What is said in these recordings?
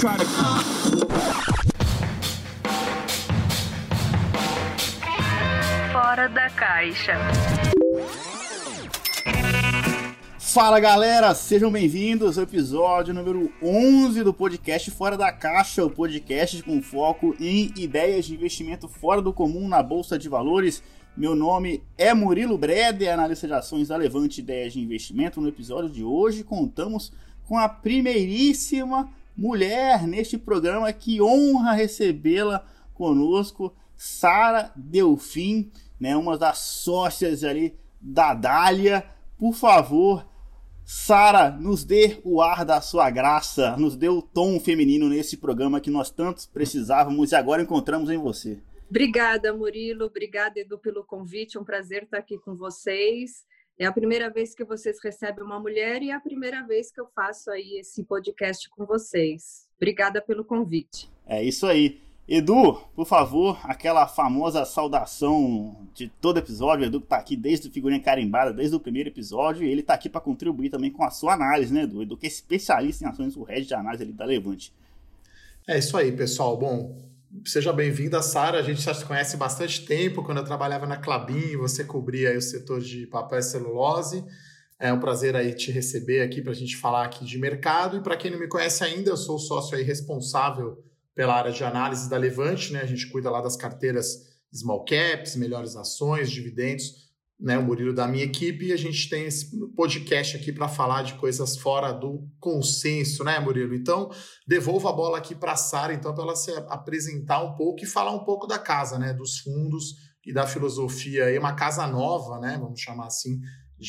try to. Fora da caixa. Fala galera, sejam bem-vindos ao episódio número 11 do podcast Fora da Caixa, o podcast com foco em ideias de investimento fora do comum na Bolsa de Valores. Meu nome é Murilo Breder, analista de ações da Levante Ideias de Investimento. No episódio de hoje contamos com a primeiríssima mulher neste programa, que honra recebê-la conosco, Sara Delfim, né, uma das sócias ali da Dália. Por favor, Sara, nos dê o ar da sua graça, nos dê o tom feminino nesse programa que nós tantos precisávamos e agora encontramos em você. Obrigada, Murilo. Obrigada, Edu, pelo convite. É um prazer estar aqui com vocês. É a primeira vez que vocês recebem uma mulher e é a primeira vez que eu faço aí esse podcast com vocês. Obrigada pelo convite. É isso aí. Edu, por favor, aquela famosa saudação de todo episódio. O Edu está aqui desde o Figurinha Carimbada, desde o primeiro episódio, e ele está aqui para contribuir também com a sua análise, né, Edu? Edu, que é especialista em ações, o head de análise ali da Levante. É isso aí, pessoal. Bom, seja bem-vinda, Sara. A gente já se conhece bastante tempo. Quando eu trabalhava na Clabin, você cobria o setor de papel e celulose. É um prazer aí te receber aqui para a gente falar aqui de mercado. E para quem não me conhece ainda, eu sou sócio aí responsável pela área de análise da Levante, né? A gente cuida lá das carteiras small caps, melhores ações, dividendos, né? O Murilo da minha equipe e a gente tem esse podcast aqui para falar de coisas fora do consenso, né, Murilo? Então, devolvo a bola aqui para a Sara, então, para ela se apresentar um pouco e falar um pouco da casa, né? Dos fundos e da filosofia aí, uma casa nova, né? Vamos chamar assim,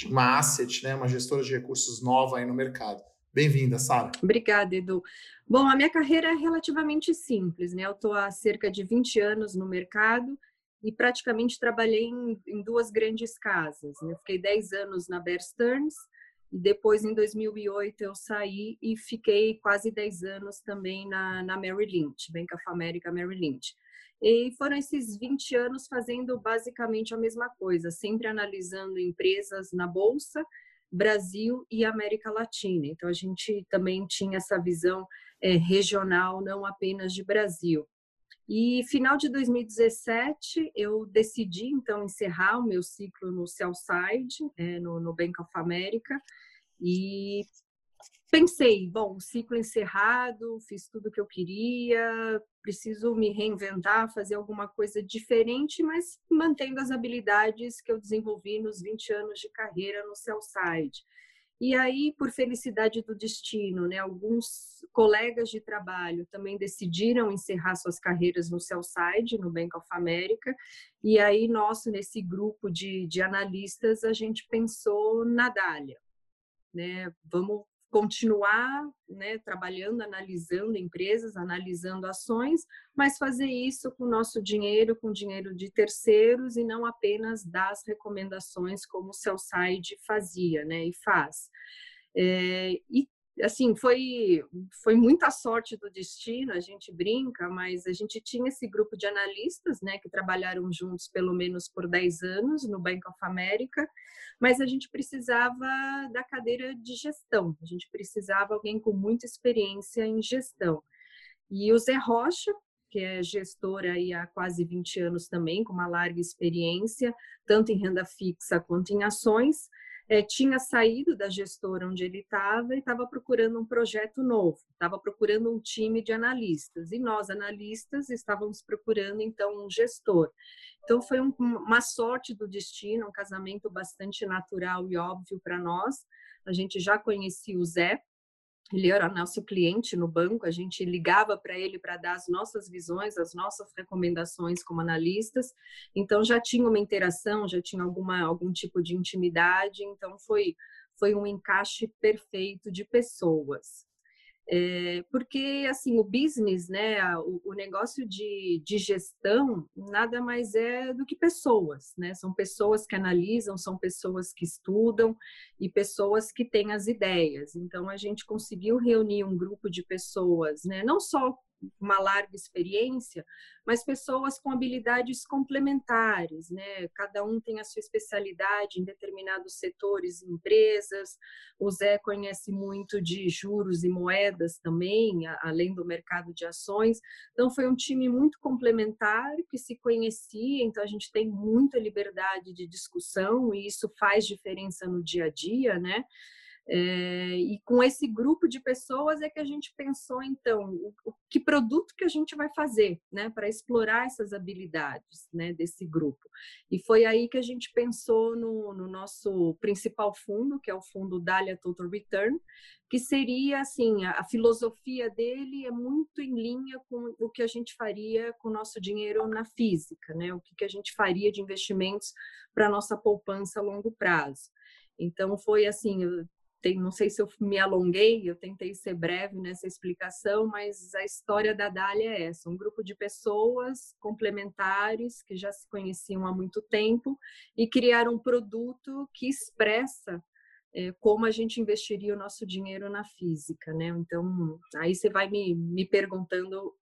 uma asset, né? Uma gestora de recursos nova aí no mercado. Bem-vinda, Sara. Obrigada, Edu. Bom, a minha carreira é relativamente simples, né? Eu estou há cerca de 20 anos no mercado e praticamente trabalhei em, em duas grandes casas. Né? Fiquei 10 anos na Bear Stearns e depois, em 2008, eu saí e fiquei quase 10 anos também na, na Merrill Lynch, Bank of America Merrill Lynch. E foram esses 20 anos fazendo basicamente a mesma coisa, sempre analisando empresas na bolsa Brasil e América Latina. Então, a gente também tinha essa visão é, regional, não apenas de Brasil. E final de 2017 eu decidi então encerrar o meu ciclo no Cellside, é, no, no Bank of America, e pensei, bom, ciclo encerrado, fiz tudo o que eu queria, preciso me reinventar, fazer alguma coisa diferente, mas mantendo as habilidades que eu desenvolvi nos 20 anos de carreira no Cellside. E aí, por felicidade do destino, né, alguns colegas de trabalho também decidiram encerrar suas carreiras no Cellside, no Bank of America, e aí nós, nesse grupo de, de analistas, a gente pensou na Dália. Né? Vamos continuar né, trabalhando, analisando empresas, analisando ações, mas fazer isso com o nosso dinheiro, com dinheiro de terceiros e não apenas das recomendações como o Cellside fazia né, e faz. É, e assim, foi, foi muita sorte do destino, a gente brinca, mas a gente tinha esse grupo de analistas, né, que trabalharam juntos pelo menos por 10 anos no Bank of America, mas a gente precisava da cadeira de gestão, a gente precisava alguém com muita experiência em gestão. E o Zé Rocha, que é gestor aí há quase 20 anos também, com uma larga experiência, tanto em renda fixa quanto em ações, é, tinha saído da gestora onde ele estava e estava procurando um projeto novo, estava procurando um time de analistas. E nós, analistas, estávamos procurando, então, um gestor. Então, foi um, uma sorte do destino, um casamento bastante natural e óbvio para nós. A gente já conhecia o Zé, ele era nosso cliente no banco, a gente ligava para ele para dar as nossas visões, as nossas recomendações como analistas. Então já tinha uma interação, já tinha alguma algum tipo de intimidade, então foi foi um encaixe perfeito de pessoas. É, porque assim o business, né, o, o, negócio de, de gestão nada mais é do que pessoas, né? São pessoas que analisam, são pessoas que estudam e pessoas que têm as ideias. Então a gente conseguiu reunir um grupo de pessoas, né? Não só uma larga experiência, mas pessoas com habilidades complementares, né? Cada um tem a sua especialidade em determinados setores empresas. O Zé conhece muito de juros e moedas também, além do mercado de ações. Então foi um time muito complementar que se conhecia, então a gente tem muita liberdade de discussão e isso faz diferença no dia a dia, né? É, e com esse grupo de pessoas é que a gente pensou, então, o, o que produto que a gente vai fazer, né, para explorar essas habilidades, né, desse grupo. E foi aí que a gente pensou no, no nosso principal fundo, que é o fundo Dália Total Return, que seria, assim, a, a filosofia dele é muito em linha com o que a gente faria com o nosso dinheiro na física, né, o que, que a gente faria de investimentos para nossa poupança a longo prazo. Então foi assim, tem, não sei se eu me alonguei, eu tentei ser breve nessa explicação, mas a história da Dália é essa: um grupo de pessoas complementares que já se conheciam há muito tempo e criaram um produto que expressa é, como a gente investiria o nosso dinheiro na física, né? Então, aí você vai me, me perguntando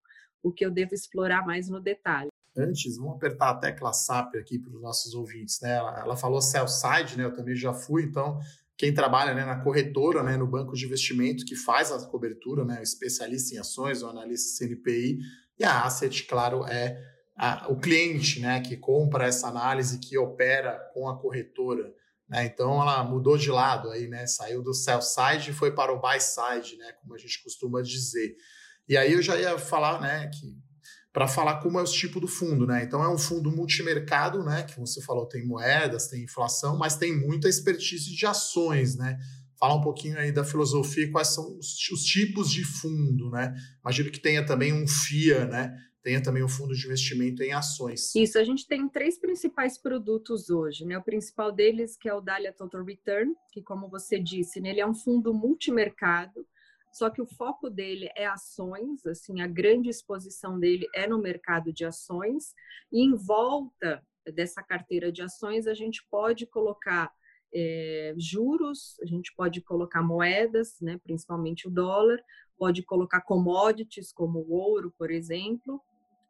o que eu devo explorar mais no detalhe. Antes, vamos apertar a tecla SAP aqui para os nossos ouvintes, né? Ela, ela falou sell side, né? Eu também já fui, então quem trabalha né, na corretora, né, no banco de investimento que faz a cobertura, né, especialista em ações, o analista CNPI, e a Asset, claro, é a, o cliente né, que compra essa análise, que opera com a corretora. Né? Então ela mudou de lado aí, né? Saiu do sell side e foi para o buy side, né? Como a gente costuma dizer. E aí eu já ia falar, né, que para falar como é o tipo do fundo, né? Então é um fundo multimercado, né? Que você falou, tem moedas, tem inflação, mas tem muita expertise de ações, né? Fala um pouquinho aí da filosofia e quais são os, os, tipos de fundo, né? Imagino que tenha também um FIA, né? Tenha também um fundo de investimento em ações. Isso, a gente tem três principais produtos hoje, né? O principal deles que é o Dahlia Total Return, que como você disse, né, ele é um fundo multimercado, só que o foco dele é ações, assim, a grande exposição dele é no mercado de ações, e em volta dessa carteira de ações a gente pode colocar é, juros, a gente pode colocar moedas, né, principalmente o dólar, pode colocar commodities como o ouro, por exemplo,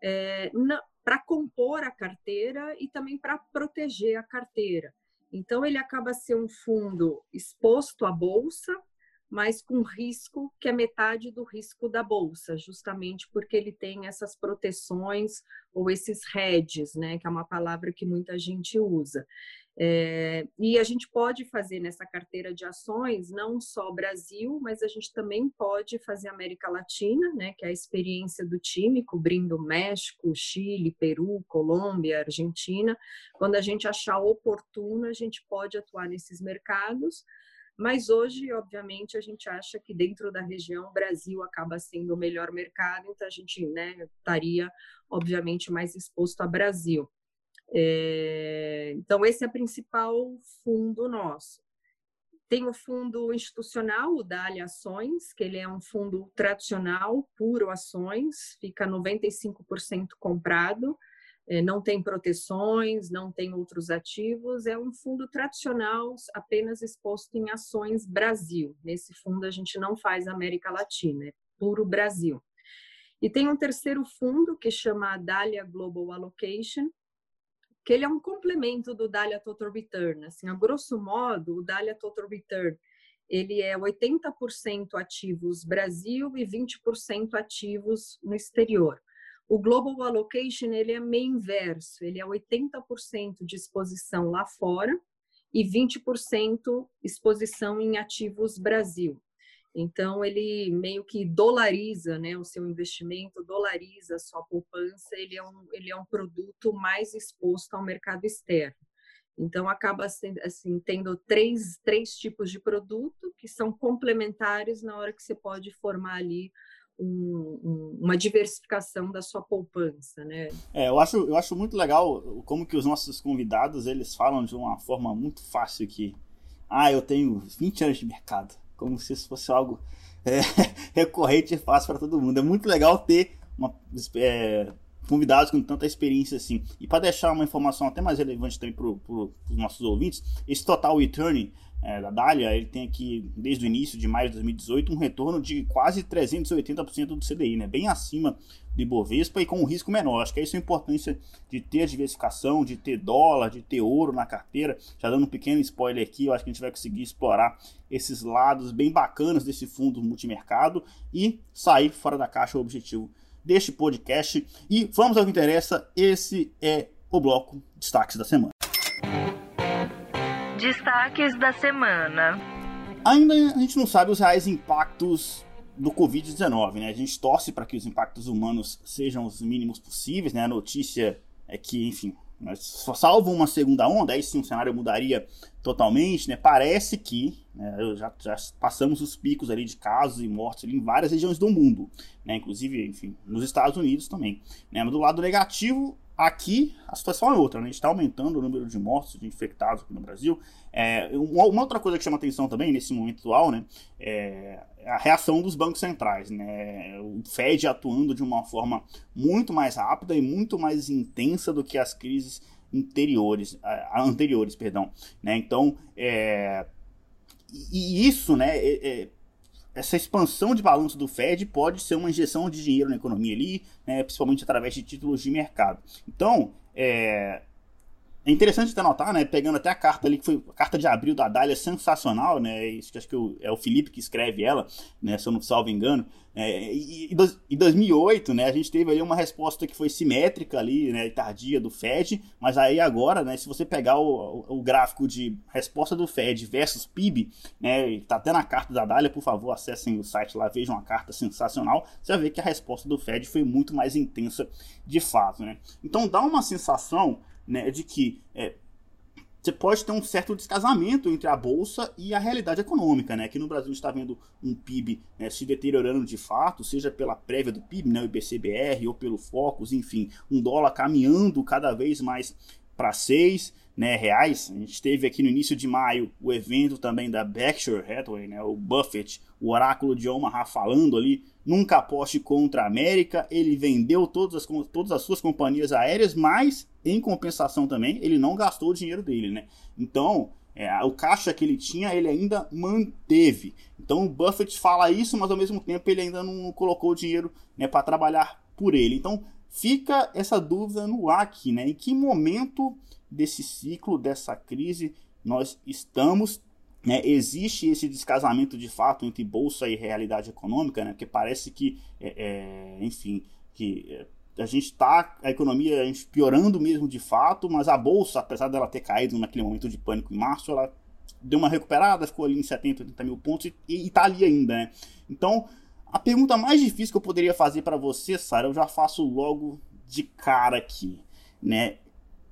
é, para compor a carteira e também para proteger a carteira. Então, ele acaba sendo um fundo exposto à bolsa, mas com risco que é metade do risco da bolsa, justamente porque ele tem essas proteções ou esses hedges, né, que é uma palavra que muita gente usa. É, e a gente pode fazer nessa carteira de ações não só Brasil, mas a gente também pode fazer América Latina, né, que é a experiência do time, cobrindo México, Chile, Peru, Colômbia, Argentina. Quando a gente achar oportuno, a gente pode atuar nesses mercados mas hoje, obviamente, a gente acha que dentro da região o Brasil acaba sendo o melhor mercado, então a gente né, estaria, obviamente, mais exposto a Brasil. É, então, esse é o principal fundo nosso. Tem o fundo institucional, o Dália Ações, que ele é um fundo tradicional, puro ações, fica 95% comprado, não tem proteções, não tem outros ativos, é um fundo tradicional apenas exposto em ações Brasil. Nesse fundo a gente não faz América Latina, é puro Brasil. E tem um terceiro fundo que chama Dália Global Allocation, que ele é um complemento do Dália Total Return. Assim, a grosso modo, o Dália Total Return ele é 80% ativos Brasil e 20% ativos no exterior. O Global Allocation ele é meio inverso, ele é 80% de exposição lá fora e 20% exposição em ativos Brasil. Então ele meio que dolariza, né, o seu investimento, dolariza a sua poupança. Ele é um ele é um produto mais exposto ao mercado externo. Então acaba assim tendo três três tipos de produto que são complementares na hora que você pode formar ali um, um, uma diversificação da sua poupança, né? É, eu acho, eu acho muito legal como que os nossos convidados, eles falam de uma forma muito fácil que, ah, eu tenho 20 anos de mercado, como se isso fosse algo é, recorrente e fácil para todo mundo. É muito legal ter uma, é, convidados com tanta experiência assim. E para deixar uma informação até mais relevante também para os nossos ouvintes, esse total return é, da Dália, ele tem aqui, desde o início de maio de 2018, um retorno de quase 380% do CDI, né? bem acima do Ibovespa e com um risco menor. Acho que é isso a importância de ter diversificação, de ter dólar, de ter ouro na carteira. Já dando um pequeno spoiler aqui, eu acho que a gente vai conseguir explorar esses lados bem bacanas desse fundo multimercado e sair fora da caixa o objetivo deste podcast. E vamos ao que interessa, esse é o bloco Destaques da Semana. Destaques da semana. Ainda a gente não sabe os reais impactos do Covid-19, né? A gente torce para que os impactos humanos sejam os mínimos possíveis, né? A notícia é que, enfim, só salvo uma segunda onda, aí sim o cenário mudaria totalmente, né? Parece que né, já, já, passamos os picos ali de casos e mortes em várias regiões do mundo, né? Inclusive, enfim, nos Estados Unidos também. Né? Mas do lado negativo, Aqui a situação é outra, né? a gente está aumentando o número de mortos, de infectados aqui no Brasil. É, uma outra coisa que chama atenção também nesse momento atual né, é a reação dos bancos centrais. Né? O Fed atuando de uma forma muito mais rápida e muito mais intensa do que as crises anteriores, perdão. Né? Então, é, e isso né, é, é essa expansão de balanço do Fed pode ser uma injeção de dinheiro na economia ali, né, principalmente através de títulos de mercado. Então, é, é interessante até notar, né, pegando até a carta ali, que foi a carta de abril da Dália, sensacional, né, isso que acho que é o Felipe que escreve ela, né, se eu não salvo engano, é, e, em 2008, né, a gente teve ali uma resposta que foi simétrica ali, né, tardia do Fed, mas aí agora, né, se você pegar o, o, o gráfico de resposta do Fed versus PIB, né, tá até na carta da Dália, por favor, acessem o site lá, vejam a carta sensacional, você vai ver que a resposta do Fed foi muito mais intensa de fato, né. Então dá uma sensação né, de que é, você pode ter um certo descasamento entre a bolsa e a realidade econômica, né? Aqui no Brasil está vendo um PIB né, se deteriorando de fato, seja pela prévia do PIB, né, o IBCBR, ou pelo Focus, enfim, um dólar caminhando cada vez mais para 6 né, reais. A gente teve aqui no início de maio o evento também da Berkshire Hathaway, né, o Buffett, o oráculo de Omaha falando ali, nunca aposte contra a América, ele vendeu todas as, todas as suas companhias aéreas, mas em compensação também ele não gastou o dinheiro dele, né? Então, é, o caixa que ele tinha, ele ainda manteve. Então o Buffett fala isso, mas ao mesmo tempo ele ainda não colocou o dinheiro né, para trabalhar por ele. Então fica essa dúvida no ar aqui, né? Em que momento desse ciclo, dessa crise, nós estamos? Né? Existe esse descasamento de fato entre bolsa e realidade econômica, né? Porque parece que, é, é, enfim, que é, a gente está, a economia piorando mesmo de fato, mas a bolsa, apesar dela ter caído naquele momento de pânico em março, ela deu uma recuperada, ficou ali em 70, 80 mil pontos e, está ali ainda, né? Então, a pergunta mais difícil que eu poderia fazer para você, Sara, eu já faço logo de cara aqui, né?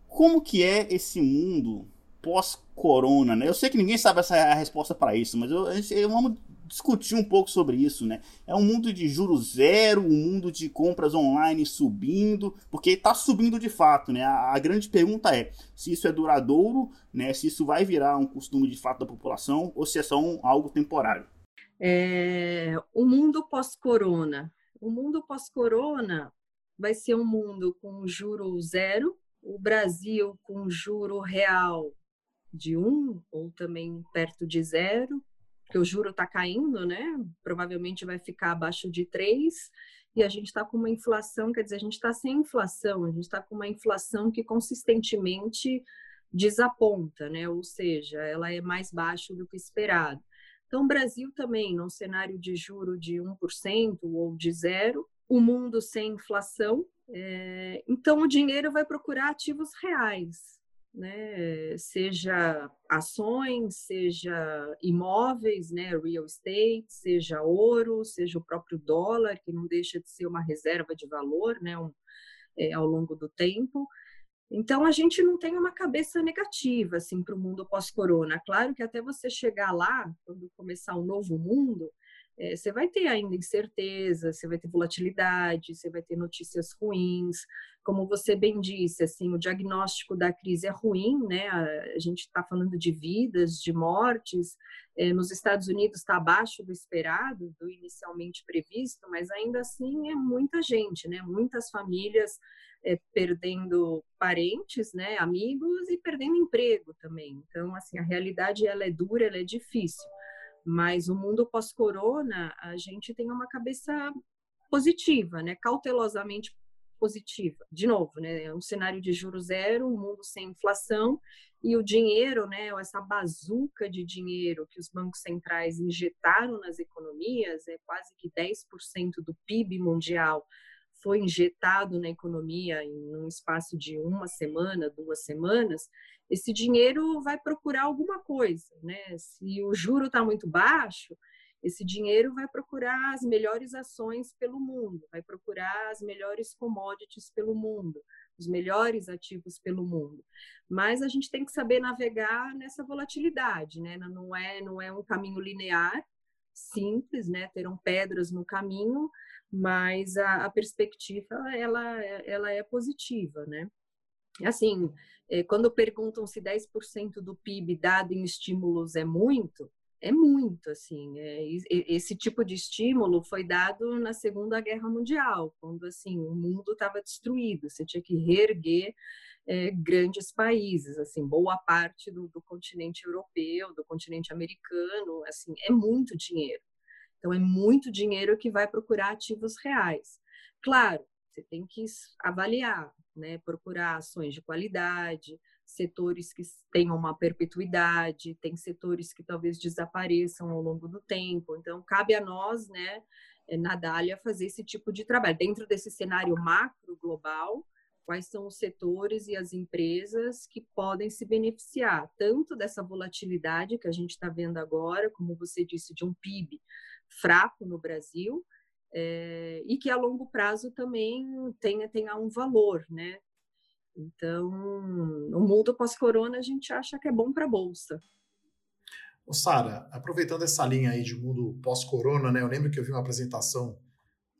Como que é esse mundo pós-corona, né? Eu sei que ninguém sabe essa a resposta para isso, mas eu, eu, vamos discutir um pouco sobre isso, né? É um mundo de juros zero, um mundo de compras online subindo, porque está subindo de fato, né? A, a, grande pergunta é se isso é duradouro, né? Se isso vai virar um costume de fato da população ou se é só um, algo temporário. É, o mundo pós-corona. O mundo pós-corona vai ser um mundo com juro zero, o Brasil com juro real de um ou também perto de zero, porque o juro está caindo, né? Provavelmente vai ficar abaixo de 3, e a gente está com uma inflação, quer dizer, a gente está sem inflação, a gente está com uma inflação que consistentemente desaponta, né? Ou seja, ela é mais baixa do que esperado. Então, o Brasil também, num cenário de juro de 1% ou de zero, o mundo sem inflação, é... então o dinheiro vai procurar ativos reais, né? seja ações, seja imóveis, né? real estate, seja ouro, seja o próprio dólar, que não deixa de ser uma reserva de valor né? Um, é, ao longo do tempo. Então, a gente não tem uma cabeça negativa assim, para o mundo pós-corona. Claro que até você chegar lá, quando começar um novo mundo, é, você vai ter ainda incerteza, você vai ter volatilidade, você vai ter notícias ruins. Como você bem disse, assim, o diagnóstico da crise é ruim, né? A, gente está falando de vidas, de mortes. É, nos Estados Unidos está abaixo do esperado, do inicialmente previsto, mas ainda assim é muita gente, né? Muitas famílias é, perdendo parentes, né? Amigos e perdendo emprego também. Então, assim, a realidade ela é dura, ela é difícil. Mas o mundo pós-corona, a gente tem uma cabeça positiva, né? Cautelosamente positiva. De novo, né? É um cenário de juros zero, um mundo sem inflação e o dinheiro, né? Essa bazuca de dinheiro que os bancos centrais injetaram nas economias, é quase que 10% do PIB mundial foi injetado na economia em um espaço de uma semana, duas semanas, esse dinheiro vai procurar alguma coisa, né? Se o juro está muito baixo, esse dinheiro vai procurar as melhores ações pelo mundo, vai procurar as melhores commodities pelo mundo, os melhores ativos pelo mundo. Mas a gente tem que saber navegar nessa volatilidade, né? Não é, não é um caminho linear, simples, né? Terão pedras no caminho, mas a, a perspectiva ela, ela é positiva, né? Assim, é, quando perguntam se 10% do PIB dado em estímulos é muito, é muito, assim. É, esse tipo de estímulo foi dado na Segunda Guerra Mundial, quando, assim, o mundo estava destruído, você tinha que reerguer é, grandes países, assim, boa parte do, do continente europeu, do continente americano, assim, é muito dinheiro. Então, é muito dinheiro que vai procurar ativos reais. Claro, você tem que avaliar, né? procurar ações de qualidade, setores que tenham uma perpetuidade, tem setores que talvez desapareçam ao longo do tempo. Então, cabe a nós, né, eh, na Dália, fazer esse tipo de trabalho. Dentro desse cenário macro global, quais são os setores e as empresas que podem se beneficiar tanto dessa volatilidade que a gente está vendo agora, como você disse, de um PIB fraco no Brasil, é, e que a longo prazo também tenha, tenha um valor, né? Então, o mundo pós-corona a gente acha que é bom para a Bolsa. Sara, aproveitando essa linha aí de mundo pós-corona, né? Eu lembro que eu vi uma apresentação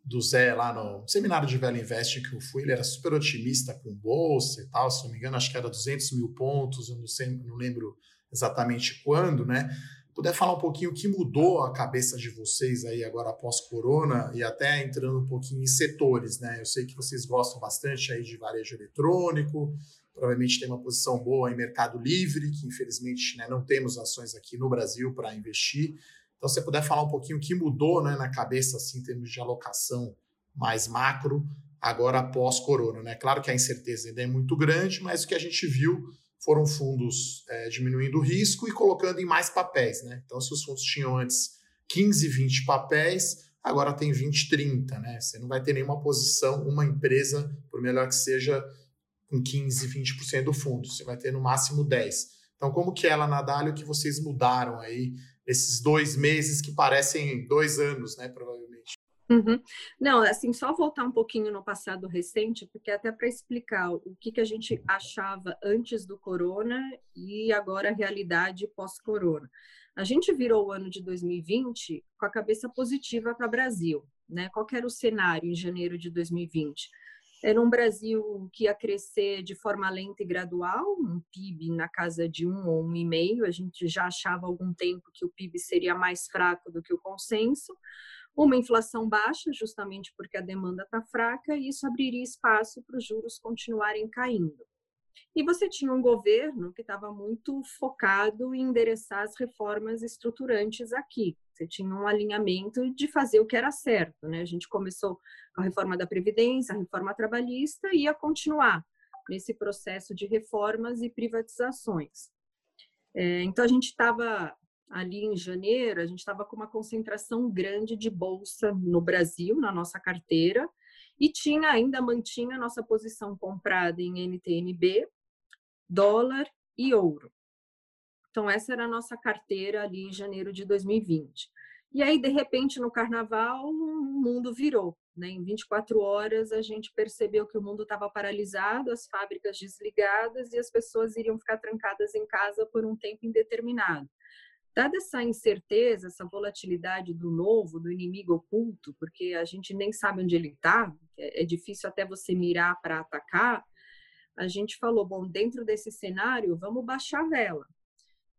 do Zé lá no seminário de Velho Invest que eu fui, ele era super otimista com bolsa e tal, se não me engano, acho que era 200 mil pontos, eu não, sei, não lembro exatamente quando, né? Puder falar um pouquinho o que mudou a cabeça de vocês aí agora após corona e até entrando um pouquinho em setores, né? Eu sei que vocês gostam bastante aí de varejo eletrônico, provavelmente tem uma posição boa em mercado livre, que infelizmente né, não temos ações aqui no Brasil para investir. Então, se você puder falar um pouquinho o que mudou né, na cabeça assim, em termos de alocação mais macro, agora após corona, né? Claro que a incerteza ainda é muito grande, mas o que a gente viu foram fundos é, diminuindo o risco e colocando em mais papéis. Né? Então, se os fundos tinham antes 15, 20 papéis, agora tem 20, 30. Né? Você não vai ter nenhuma posição, uma empresa, por melhor que seja, com 15, 20% do fundo. Você vai ter no máximo 10. Então, como que é lá Dália que vocês mudaram aí esses dois meses que parecem dois anos, né? Uhum. Não, assim, só voltar um pouquinho no passado recente, porque até para explicar o que, que a gente achava antes do corona e agora a realidade pós-corona. A gente virou o ano de 2020 com a cabeça positiva para o Brasil. Né? Qual era o cenário em janeiro de 2020? Era um Brasil que ia crescer de forma lenta e gradual, um PIB na casa de um ou um e meio. A gente já achava há algum tempo que o PIB seria mais fraco do que o consenso uma inflação baixa, justamente porque a demanda está fraca, e isso abriria espaço para os juros continuarem caindo. E você tinha um governo que estava muito focado em endereçar as reformas estruturantes aqui. Você tinha um alinhamento de fazer o que era certo. Né? A gente começou com a reforma da Previdência, a reforma trabalhista, e ia continuar nesse processo de reformas e privatizações. É, então, a gente estava ali em janeiro, a gente estava com uma concentração grande de bolsa no Brasil, na nossa carteira, e tinha ainda mantinha a nossa posição comprada em NTNB, dólar e ouro. Então, essa era a nossa carteira ali em janeiro de 2020. E aí, de repente, no carnaval, o mundo virou. Né? Em 24 horas, a gente percebeu que o mundo estava paralisado, as fábricas desligadas e as pessoas iriam ficar trancadas em casa por um tempo indeterminado. Dada essa incerteza, essa volatilidade do novo, do inimigo oculto, porque a gente nem sabe onde ele está, é, é difícil até você mirar para atacar, a gente falou, bom, dentro desse cenário, vamos baixar a vela.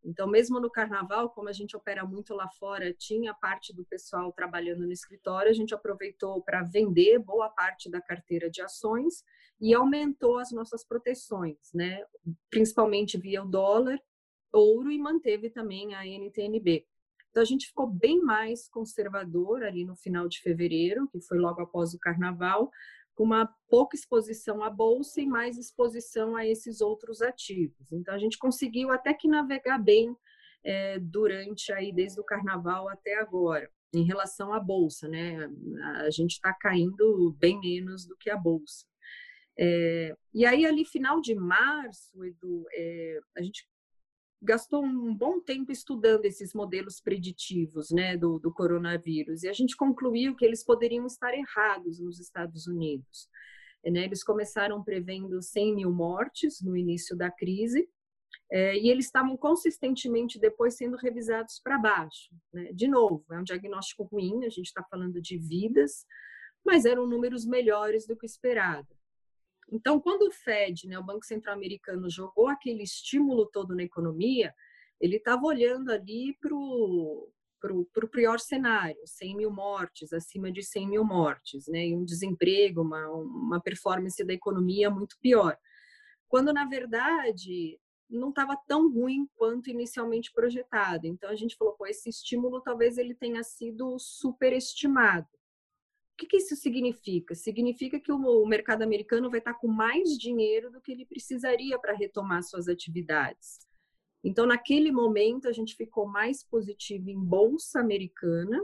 Então, mesmo no carnaval, como a gente opera muito lá fora, tinha parte do pessoal trabalhando no escritório, a gente aproveitou para vender boa parte da carteira de ações e aumentou as nossas proteções, né? Principalmente via o dólar, ouro e manteve também a NTNB. Então, a gente ficou bem mais conservador ali no final de fevereiro, que foi logo após o carnaval, com uma pouca exposição à bolsa e mais exposição a esses outros ativos. Então a gente conseguiu até que navegar bem é, durante aí desde o carnaval até agora em relação à bolsa, né? A gente está caindo bem menos do que a bolsa. É, e aí ali final de março, Edu, é, a gente gastou um bom tempo estudando esses modelos preditivos né, do, do, coronavírus e a gente concluiu que eles poderiam estar errados nos Estados Unidos. Né, eles começaram prevendo 100 mil mortes no início da crise é, e eles estavam consistentemente depois sendo revisados para baixo. Né? De novo, é um diagnóstico ruim, a gente está falando de vidas, mas eram números melhores do que esperado. Então, quando o Fed, né, o Banco Central Americano, jogou aquele estímulo todo na economia, ele estava olhando ali para o pior cenário, 100 mil mortes, acima de 100 mil mortes, né? e um desemprego, uma, uma performance da economia muito pior. Quando, na verdade, não estava tão ruim quanto inicialmente projetado. Então, a gente falou, pô, esse estímulo talvez ele tenha sido superestimado que, que isso significa? Significa que o mercado americano vai estar com mais dinheiro do que ele precisaria para retomar suas atividades. Então, naquele momento, a gente ficou mais positivo em bolsa americana.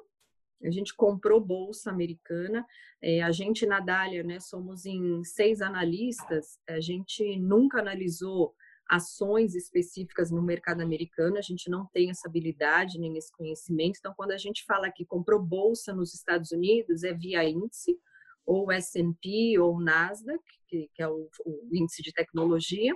A gente comprou bolsa americana. É, a gente na Dália, né, somos em seis analistas. A gente nunca analisou ações específicas no mercado americano, a gente não tem essa habilidade nem esse conhecimento. Então, quando a gente fala que comprou bolsa nos Estados Unidos, é via índice, ou S&P ou Nasdaq, que, que é o, o, índice de tecnologia,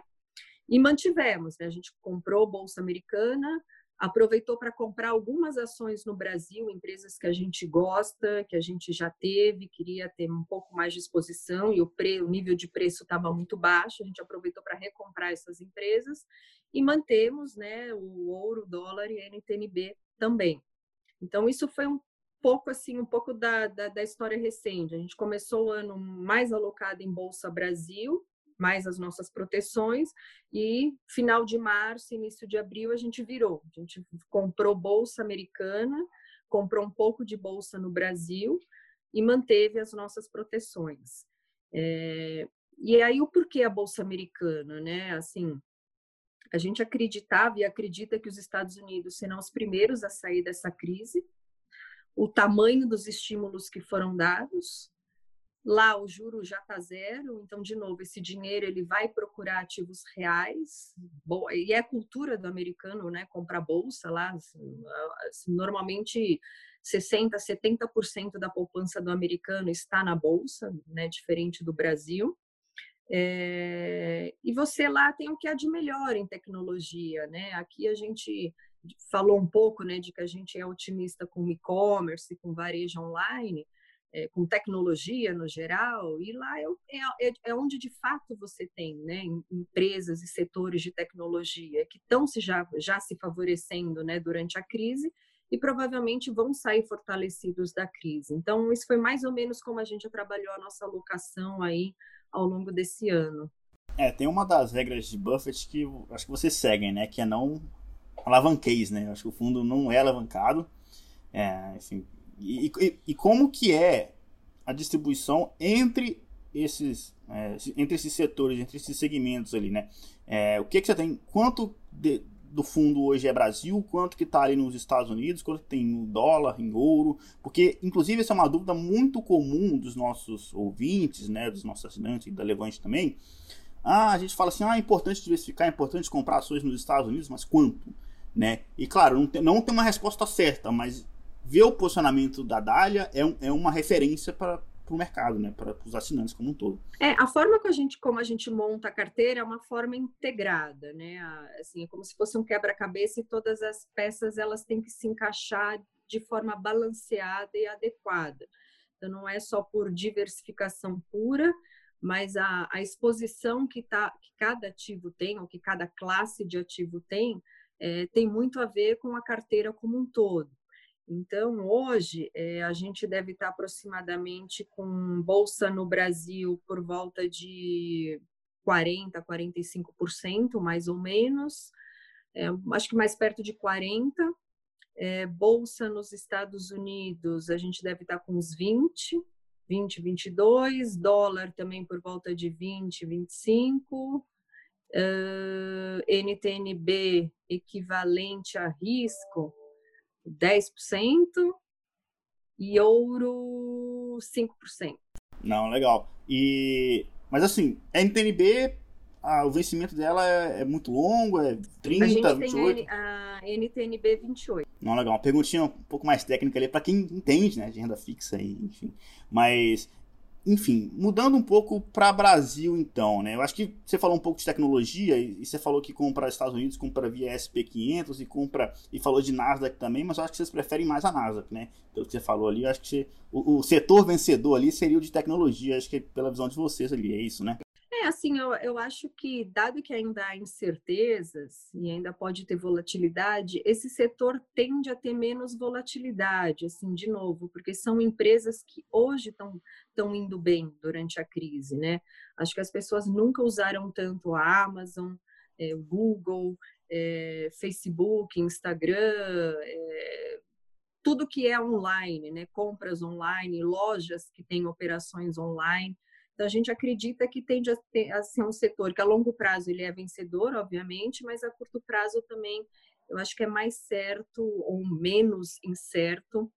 e mantivemos. Né? A gente comprou bolsa americana, aproveitou para comprar algumas ações no Brasil, empresas que a gente gosta, que a gente já teve, queria ter um pouco mais de exposição e o, pre, o nível de preço estava muito baixo, a gente aproveitou para recomprar essas empresas e mantemos né, o ouro, dólar e NTNB também. Então, isso foi um pouco assim, um pouco da, da, da história recente. A gente começou o ano mais alocado em Bolsa Brasil, mais as nossas proteções e final de março, início de abril a gente virou. A gente comprou bolsa americana, comprou um pouco de bolsa no Brasil e manteve as nossas proteções. É, e aí o porquê a bolsa americana, né? Assim, a gente acreditava e acredita que os Estados Unidos serão os primeiros a sair dessa crise. O tamanho dos estímulos que foram dados, Lá o juro já está zero, então de novo esse dinheiro ele vai procurar ativos reais. E é cultura do americano, né? Comprar bolsa lá, assim, assim normalmente 60, 70% da poupança do americano está na bolsa, né? Diferente do Brasil. É... e você lá tem o que há de melhor em tecnologia, né? Aqui a gente falou um pouco, né, de que a gente é otimista com e-commerce, com varejo online é, com tecnologia no geral, e lá é, é, é, onde de fato você tem né, empresas e setores de tecnologia que estão se já, já se favorecendo né, durante a crise e provavelmente vão sair fortalecidos da crise. Então, isso foi mais ou menos como a gente trabalhou a nossa alocação aí ao longo desse ano. É, tem uma das regras de Buffett que acho que vocês seguem, né? Que é não alavanqueis, né? Acho que o fundo não é alavancado. É, enfim, e, e, e, como que é a distribuição entre esses, é, entre esses setores, entre esses segmentos ali, né? É, o que, que você tem? Quanto de, do fundo hoje é Brasil? Quanto que está ali nos Estados Unidos? Quanto tem em dólar, em ouro? Porque, inclusive, essa é uma dúvida muito comum dos nossos ouvintes, né? Dos nossos assinantes e da Levante também. Ah, a gente fala assim, ah, é importante diversificar, é importante comprar ações nos Estados Unidos, mas quanto? Né? E claro, não tem, não tem uma resposta certa, mas ver o posicionamento da Dália é, um, é uma referência para o mercado, né? Para os assinantes como um todo. É, a forma que a gente, como a gente monta a carteira é uma forma integrada, né? Assim, é como se fosse um quebra-cabeça e todas as peças elas têm que se encaixar de forma balanceada e adequada. Então, não é só por diversificação pura, mas a, a exposição que, tá, que cada ativo tem, ou que cada classe de ativo tem, é, tem muito a ver com a carteira como um todo. Então, hoje, é, a gente deve estar aproximadamente com bolsa no Brasil por volta de 40%, 45%, mais ou menos, é, acho que mais perto de 40%. É, bolsa nos Estados Unidos, a gente deve estar com uns 20%, 20, 22, dólar também por volta de 20, 25, uh, NTNB equivalente a risco 10% e ouro 5%. Não, legal. E mas assim, a NTNB, ah, o vencimento dela é, é, muito longo, é 30, a gente 28. Tem a NTNB 28. Não, legal. Uma perguntinha um pouco mais técnica ali para quem entende, né, de renda fixa aí, enfim. Mas enfim, mudando um pouco para Brasil, então, né? Eu acho que você falou um pouco de tecnologia e você falou que compra Estados Unidos, compra via SP500 e compra e falou de Nasdaq também, mas eu acho que vocês preferem mais a Nasdaq, né? Pelo que você falou ali, eu acho que você, o, o, setor vencedor ali seria o de tecnologia, acho que é pela visão de vocês ali, é isso, né? Assim, eu, eu acho que, dado que ainda há incertezas e ainda pode ter volatilidade, esse setor tende a ter menos volatilidade, assim, de novo, porque são empresas que hoje estão indo bem durante a crise, né? Acho que as pessoas nunca usaram tanto a Amazon, é, Google, é, Facebook, Instagram, é, tudo que é online, né? Compras online, lojas que têm operações online. Então, a gente acredita que tende a, ter, a ser um setor que a longo prazo ele é vencedor, obviamente, mas a curto prazo também eu acho que é mais certo ou menos incerto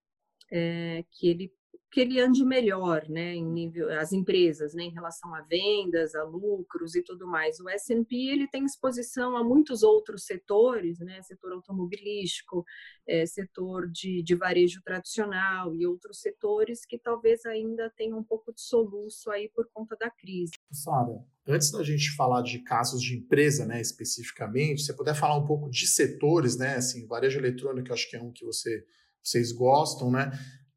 é, que ele que ele ande melhor, né, em nível as empresas, né, em relação a vendas, a lucros e tudo mais. O S&P ele tem exposição a muitos outros setores, né, setor automobilístico, é, setor de, de varejo tradicional e outros setores que talvez ainda tenham um pouco de soluço aí por conta da crise. Sara, antes da gente falar de casos de empresa, né, especificamente, você puder falar um pouco de setores, né, assim, varejo eletrônico, acho que é um que você vocês gostam, né?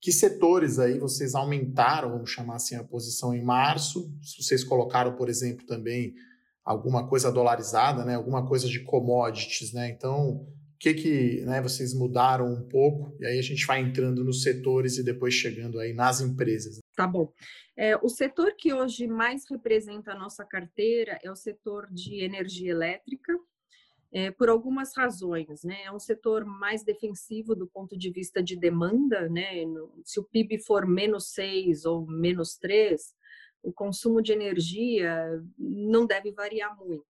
Que setores aí vocês aumentaram, vamos chamar assim, a posição em março? Se vocês colocaram, por exemplo, também alguma coisa dolarizada, né? Alguma coisa de commodities, né? Então, o que que né, vocês mudaram um pouco? E aí a gente vai entrando nos setores e depois chegando aí nas empresas. Tá bom. É, o setor que hoje mais representa a nossa carteira é o setor de energia elétrica, é, por algumas razões, né? É um setor mais defensivo do ponto de vista de demanda, né? Se o PIB for menos 6 ou menos 3, o consumo de energia não deve variar muito.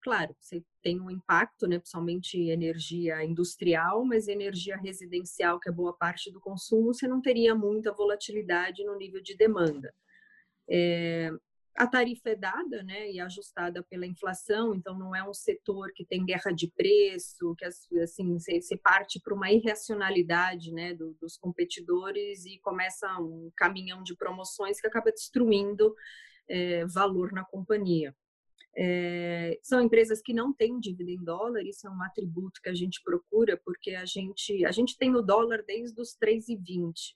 Claro, você tem um impacto, né, principalmente energia industrial, mas energia residencial, que é boa parte do consumo, você não teria muita volatilidade no nível de demanda. É, a tarifa é dada né, e ajustada pela inflação, então não é um setor que tem guerra de preço, que assim se, parte para uma irracionalidade né, do, dos competidores e começa um caminhão de promoções que acaba destruindo é, valor na companhia. É, são empresas que não têm dívida em dólar, isso é um atributo que a gente procura, porque a gente, a gente tem o dólar desde os 3,20.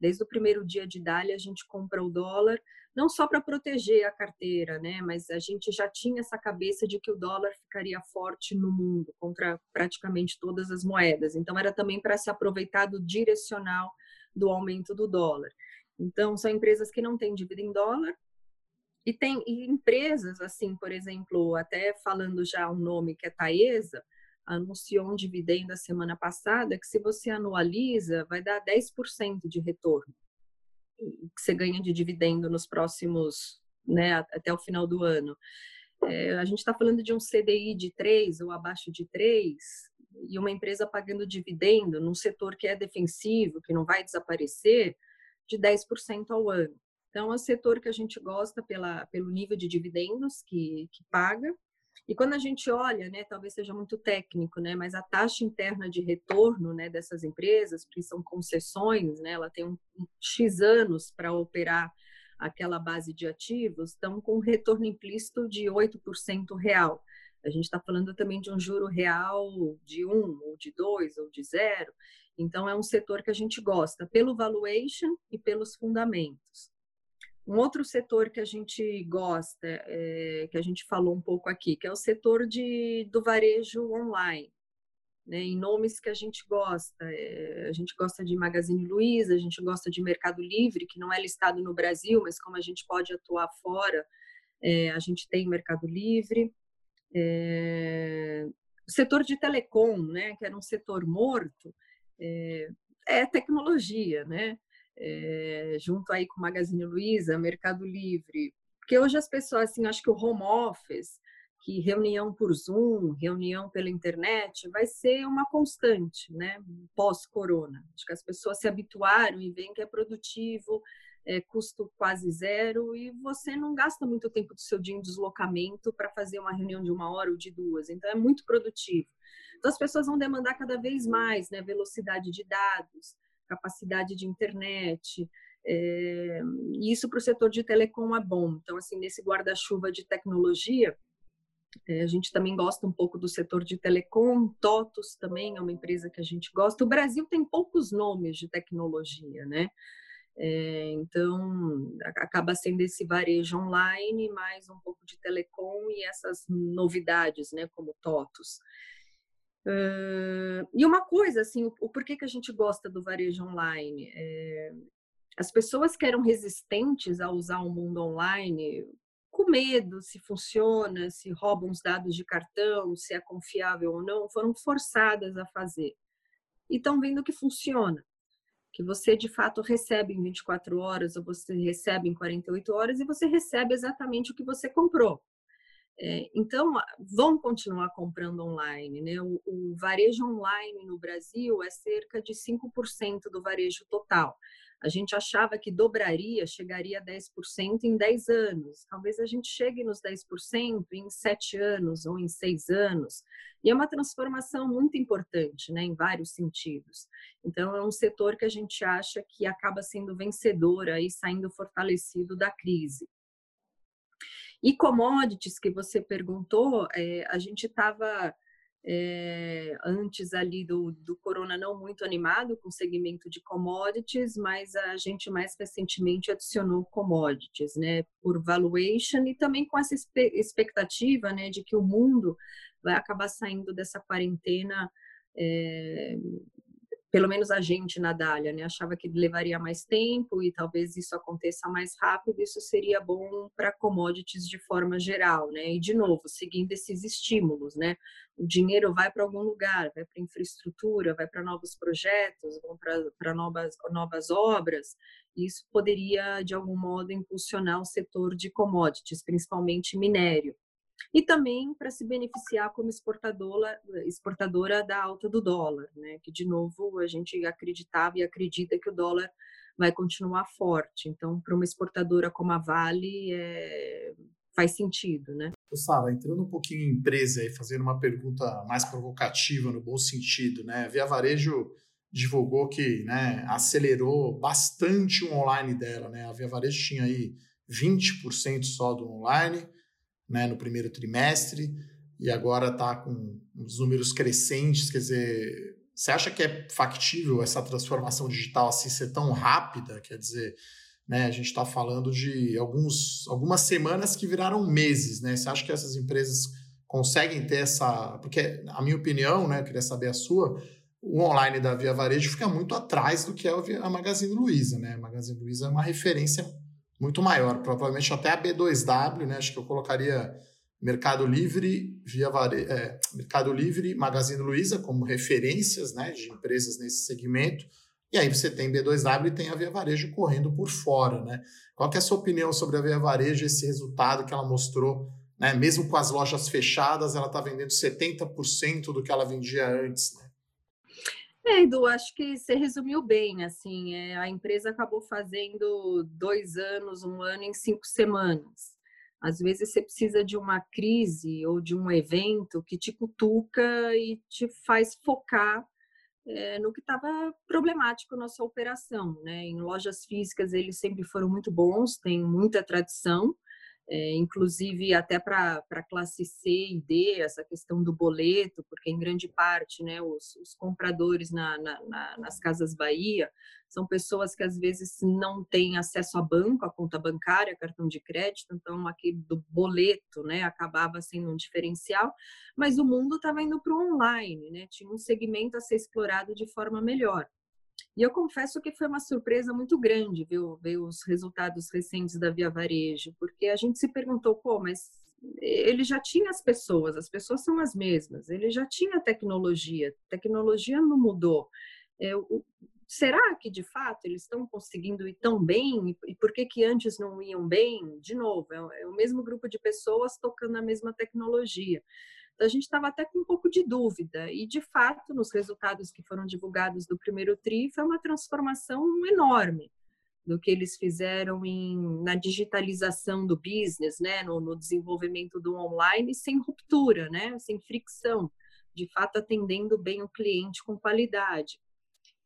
Desde o primeiro dia de Dália, a gente compra o dólar, não só para proteger a carteira, né, mas a gente já tinha essa cabeça de que o dólar ficaria forte no mundo contra praticamente todas as moedas. Então era também para se aproveitar do direcional do aumento do dólar. Então são empresas que não têm dívida em dólar e tem e empresas assim, por exemplo, até falando já um nome que é Taesa, anunciou um dividendo a semana passada que se você anualiza vai dar 10% de retorno que você ganha de dividendo nos próximos, né, até o final do ano. É, a gente está falando de um CDI de 3 ou abaixo de 3 e uma empresa pagando dividendo num setor que é defensivo, que não vai desaparecer, de 10% ao ano. Então, é um setor que a gente gosta pela, pelo nível de dividendos que, que paga. E quando a gente olha, né, talvez seja muito técnico, né, mas a taxa interna de retorno, né, dessas empresas, que são concessões, né, ela tem um, um X anos para operar aquela base de ativos, estão com retorno implícito de 8% real. A gente está falando também de um juro real de 1, ou de 2, ou de 0. Então, é um setor que a gente gosta pelo valuation e pelos fundamentos. Um outro setor que a gente gosta, é, que a gente falou um pouco aqui, que é o setor de, do varejo online. Né, em nomes que a gente gosta. É, a gente gosta de Magazine Luiza, a gente gosta de Mercado Livre, que não é listado no Brasil, mas como a gente pode atuar fora, é, a gente tem Mercado Livre. É, o setor de telecom, né, que era um setor morto, é, tecnologia, né? É, junto aí com Magazine Luiza, Mercado Livre, porque hoje as pessoas, assim, acho que o home office, que reunião por Zoom, reunião pela internet, vai ser uma constante, né, pós-corona. Acho que as pessoas se habituaram e veem que é produtivo, é, custo quase zero e você não gasta muito tempo do seu dia em deslocamento para fazer uma reunião de uma hora ou de duas, então é muito produtivo. Então as pessoas vão demandar cada vez mais, né, velocidade de dados, capacidade de internet. É, isso para o setor de telecom é bom. Então, assim, nesse guarda-chuva de tecnologia, é, a gente também gosta um pouco do setor de telecom. TOTUS também é uma empresa que a gente gosta. O Brasil tem poucos nomes de tecnologia, né? É, então, acaba sendo esse varejo online, mais um pouco de telecom e essas novidades, né, como TOTUS. E uma coisa, assim, o, o, porquê que a gente gosta do varejo online? É, as pessoas que eram resistentes a usar o mundo online, com medo se funciona, se roubam os dados de cartão, se é confiável ou não, foram forçadas a fazer. E estão vendo que funciona. Que você de fato recebe em 24 horas, ou você recebe em 48 horas, e você recebe exatamente o que você comprou. É, então, vão continuar comprando online. Né? O, o, varejo online no Brasil é cerca de 5% do varejo total. A gente achava que dobraria, chegaria a 10% em 10 anos. Talvez a gente chegue nos 10% em 7 anos ou em 6 anos. E é uma transformação muito importante, né, em vários sentidos. Então, é um setor que a gente acha que acaba sendo vencedor e saindo fortalecido da crise. E commodities que você perguntou, é, a gente estava é, antes ali do, do corona não muito animado com o segmento de commodities, mas a gente mais recentemente adicionou commodities, né, por valuation e também com essa expectativa, né, de que o mundo vai acabar saindo dessa quarentena é, pelo menos a gente na Dália, né, achava que levaria mais tempo e talvez isso aconteça mais rápido, isso seria bom para commodities de forma geral, né? E de novo, seguindo esses estímulos, né? O dinheiro vai para algum lugar, vai para infraestrutura, vai para novos projetos, vão para novas novas obras. Isso poderia de algum modo impulsionar o setor de commodities, principalmente minério e também para se beneficiar como exportadora, exportadora da alta do dólar, né? que de novo a gente acreditava e acredita que o dólar vai continuar forte. Então, para uma exportadora como a Vale, é, faz sentido, né? Sara, entrando um pouquinho em empresa e fazendo uma pergunta mais provocativa no bom sentido, né? A Via Varejo divulgou que né, acelerou bastante o online dela, né? A Via Varejo tinha aí 20% só do online, né, no primeiro trimestre e agora está com os números crescentes. Quer dizer, você acha que é factível essa transformação digital assim ser tão rápida? Quer dizer, né, a gente está falando de alguns, algumas semanas que viraram meses. Né? Você acha que essas empresas conseguem ter essa. Porque, a minha opinião, né, queria saber a sua. O online da Via Varejo fica muito atrás do que é a Magazine Luiza, né? A Magazine Luiza é uma referência muito maior, provavelmente até a B2W, né? Acho que eu colocaria Mercado Livre, Via Vare... É, Mercado Livre, Magazine Luiza como referências, né, de empresas nesse segmento. E aí você tem B2W e tem a Via Varejo correndo por fora, né? Qual é a sua opinião sobre a Via Varejo, esse resultado que ela mostrou, né? Mesmo com as lojas fechadas, ela está vendendo 70% do que ela vendia antes, né? É, Edu, acho que você resumiu bem, assim, é, a empresa acabou fazendo dois anos, um ano em cinco semanas. Às vezes você precisa de uma crise ou de um evento que te cutuca e te faz focar é, no que estava problemático na sua operação. Né? Em lojas físicas, eles sempre foram muito bons, têm muita tradição, é, inclusive até para classe C e D, essa questão do boleto, porque em grande parte né, os, os compradores na, na, na, nas Casas Bahia são pessoas que às vezes não têm acesso a banco, a conta bancária, cartão de crédito, então aquele do boleto né, acabava sendo um diferencial, mas o mundo estava indo para o online, né, tinha um segmento a ser explorado de forma melhor. E eu confesso que foi uma surpresa muito grande ver, ver os resultados recentes da Via Varejo, porque a gente se perguntou, pô, mas ele já tinha as pessoas, as pessoas são as mesmas, ele já tinha tecnologia, tecnologia não mudou. É, o, será que de fato eles estão conseguindo ir tão bem e por que que antes não iam bem? De novo, é, é o mesmo grupo de pessoas tocando a mesma tecnologia a gente estava até com um pouco de dúvida. E, de fato, nos resultados que foram divulgados do primeiro TRI, foi uma transformação enorme do que eles fizeram em, na digitalização do business, né, no, no desenvolvimento do online, sem ruptura, né, sem fricção, de fato atendendo bem o cliente com qualidade.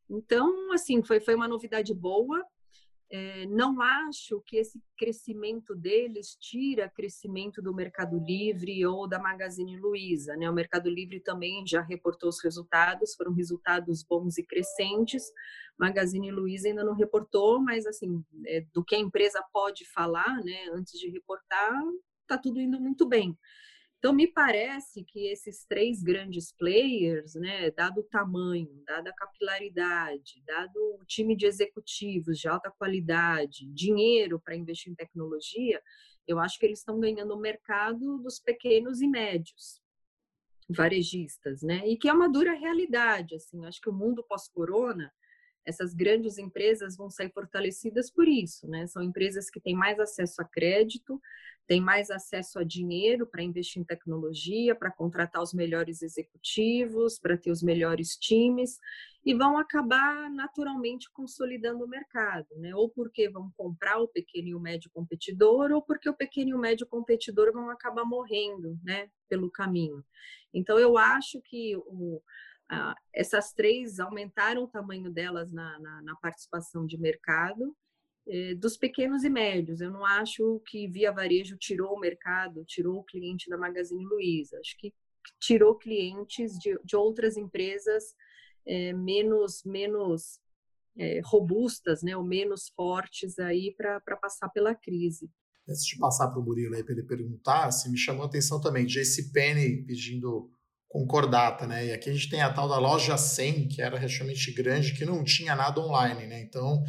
Então, assim, foi, foi uma novidade boa, é, não acho que esse crescimento deles tira crescimento do Mercado Livre ou da Magazine Luiza. Né? O Mercado Livre também já reportou os resultados, foram resultados bons e crescentes. Magazine Luiza ainda não reportou, mas assim, é, do que a empresa pode falar, né, antes de reportar, está tudo indo muito bem. Então, me parece que esses três grandes players, né, dado o tamanho, dada a capilaridade, dado o time de executivos de alta qualidade, dinheiro para investir em tecnologia, eu acho que eles estão ganhando o mercado dos pequenos e médios varejistas, né? E que é uma dura realidade, assim, acho que o mundo pós-corona, essas grandes empresas vão sair fortalecidas por isso, né? São empresas que têm mais acesso a crédito, tem mais acesso a dinheiro para investir em tecnologia, para contratar os melhores executivos, para ter os melhores times e vão acabar naturalmente consolidando o mercado, né? Ou porque vão comprar o pequeno e o médio competidor, ou porque o pequeno e o médio competidor vão acabar morrendo, né, pelo caminho. Então eu acho que o, essas três aumentaram o tamanho delas na, na, na participação de mercado é, dos pequenos e médios. Eu não acho que Via Varejo tirou o mercado, tirou o cliente da Magazine Luiza. Acho que tirou clientes de, de outras empresas é, menos menos é, robustas, né, ou menos fortes aí para passar pela crise. Antes de passar para o Murilo aí para ele perguntar, se me chamou a atenção também, JC Penny pedindo concordata, né? E aqui a gente tem a tal da loja 100, que era relativamente grande, que não tinha nada online, né? Então,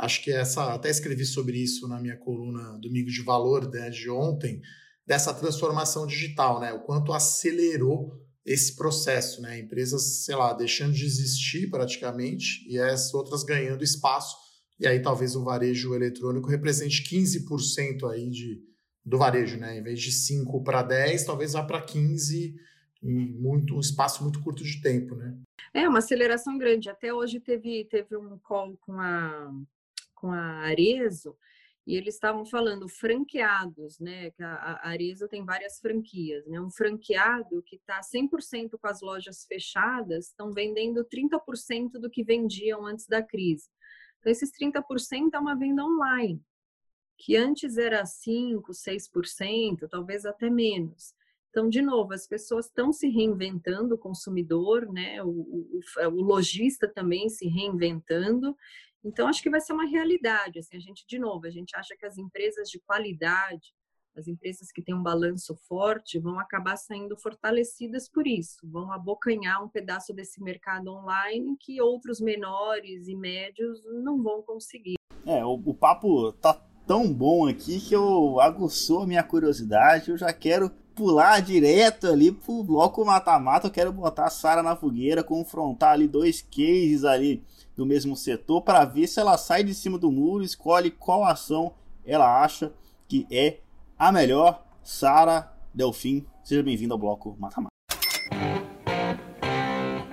Acho que essa até escrevi sobre isso na minha coluna Domingo de Valor né, de ontem, dessa transformação digital, né? O quanto acelerou esse processo, né? Empresas, sei lá, deixando de existir praticamente e as outras ganhando espaço. E aí talvez o varejo eletrônico represente 15% aí de, do varejo, né? Em vez de 5 para 10, talvez vá para 15 em muito, um espaço muito curto de tempo, né? É uma aceleração grande. Até hoje teve, teve um call com a com a Arezo, e eles estavam falando franqueados, né? Que a Arezo tem várias franquias, né? Um franqueado que está 100% com as lojas fechadas, estão vendendo 30% do que vendiam antes da crise. Então, esses 30% é uma venda online, que antes era 5%, 6%, talvez até menos. Então, de novo, as pessoas estão se reinventando, o consumidor, né? O, o, o lojista também se reinventando então, acho que vai ser uma realidade. Assim, a gente, de novo, a gente acha que as empresas de qualidade, as empresas que têm um balanço forte, vão acabar saindo fortalecidas por isso, vão abocanhar um pedaço desse mercado online que outros menores e médios não vão conseguir. É, o, o papo tá tão bom aqui que eu aguçou a minha curiosidade, eu já quero pular direto ali pro bloco mata-mata, eu quero botar a Sara na fogueira, confrontar ali dois cases ali do mesmo setor para ver se ela sai de cima do muro, escolhe qual ação ela acha que é a melhor. Sara Delfim, seja bem-vinda ao bloco Mata-Mata.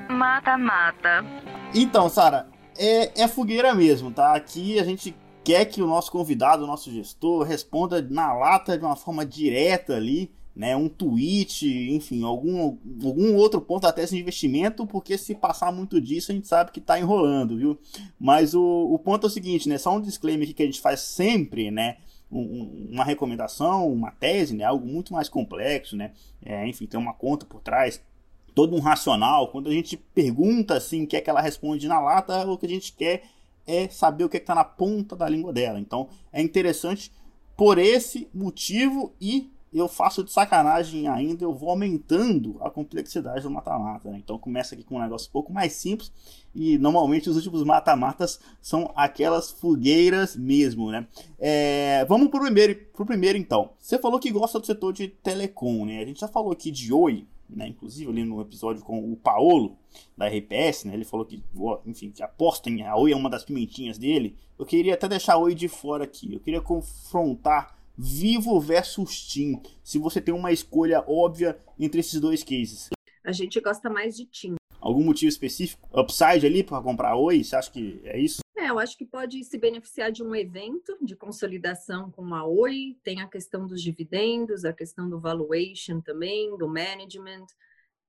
Mata-Mata. Então, Sara, é, é fogueira mesmo, tá? Aqui a gente quer que o nosso convidado, o nosso gestor, responda na lata de uma forma direta ali, né, um tweet, enfim, algum, algum outro ponto até de investimento, porque se passar muito disso a gente sabe que está enrolando, viu? Mas o, o ponto é o seguinte, né, só um disclaimer aqui que a gente faz sempre, né, um, uma recomendação, uma tese, né, algo muito mais complexo, né, é, enfim, tem uma conta por trás, todo um racional. Quando a gente pergunta assim, quer que ela responde na lata, o que a gente quer é saber o que é está na ponta da língua dela. Então é interessante por esse motivo e eu faço de sacanagem ainda, eu vou aumentando a complexidade do mata-mata. Né? Então começa aqui com um negócio um pouco mais simples e normalmente os últimos mata-matas são aquelas fogueiras mesmo, né? É, vamos pro primeiro, pro primeiro então. Você falou que gosta do setor de telecom, né? A gente já falou aqui de Oi, né? Inclusive ali no episódio com o Paolo da RPS, né? Ele falou que, enfim, que aposta em a Oi é uma das pimentinhas dele. Eu queria até deixar a Oi de fora aqui. Eu queria confrontar Vivo versus TIM. Se você tem uma escolha óbvia entre esses dois cases. A gente gosta mais de TIM. Algum motivo específico? Upside ali para comprar Oi? Você acha que é isso? É, eu acho que pode se beneficiar de um evento de consolidação com a Oi. Tem a questão dos dividendos, a questão do valuation também, do management.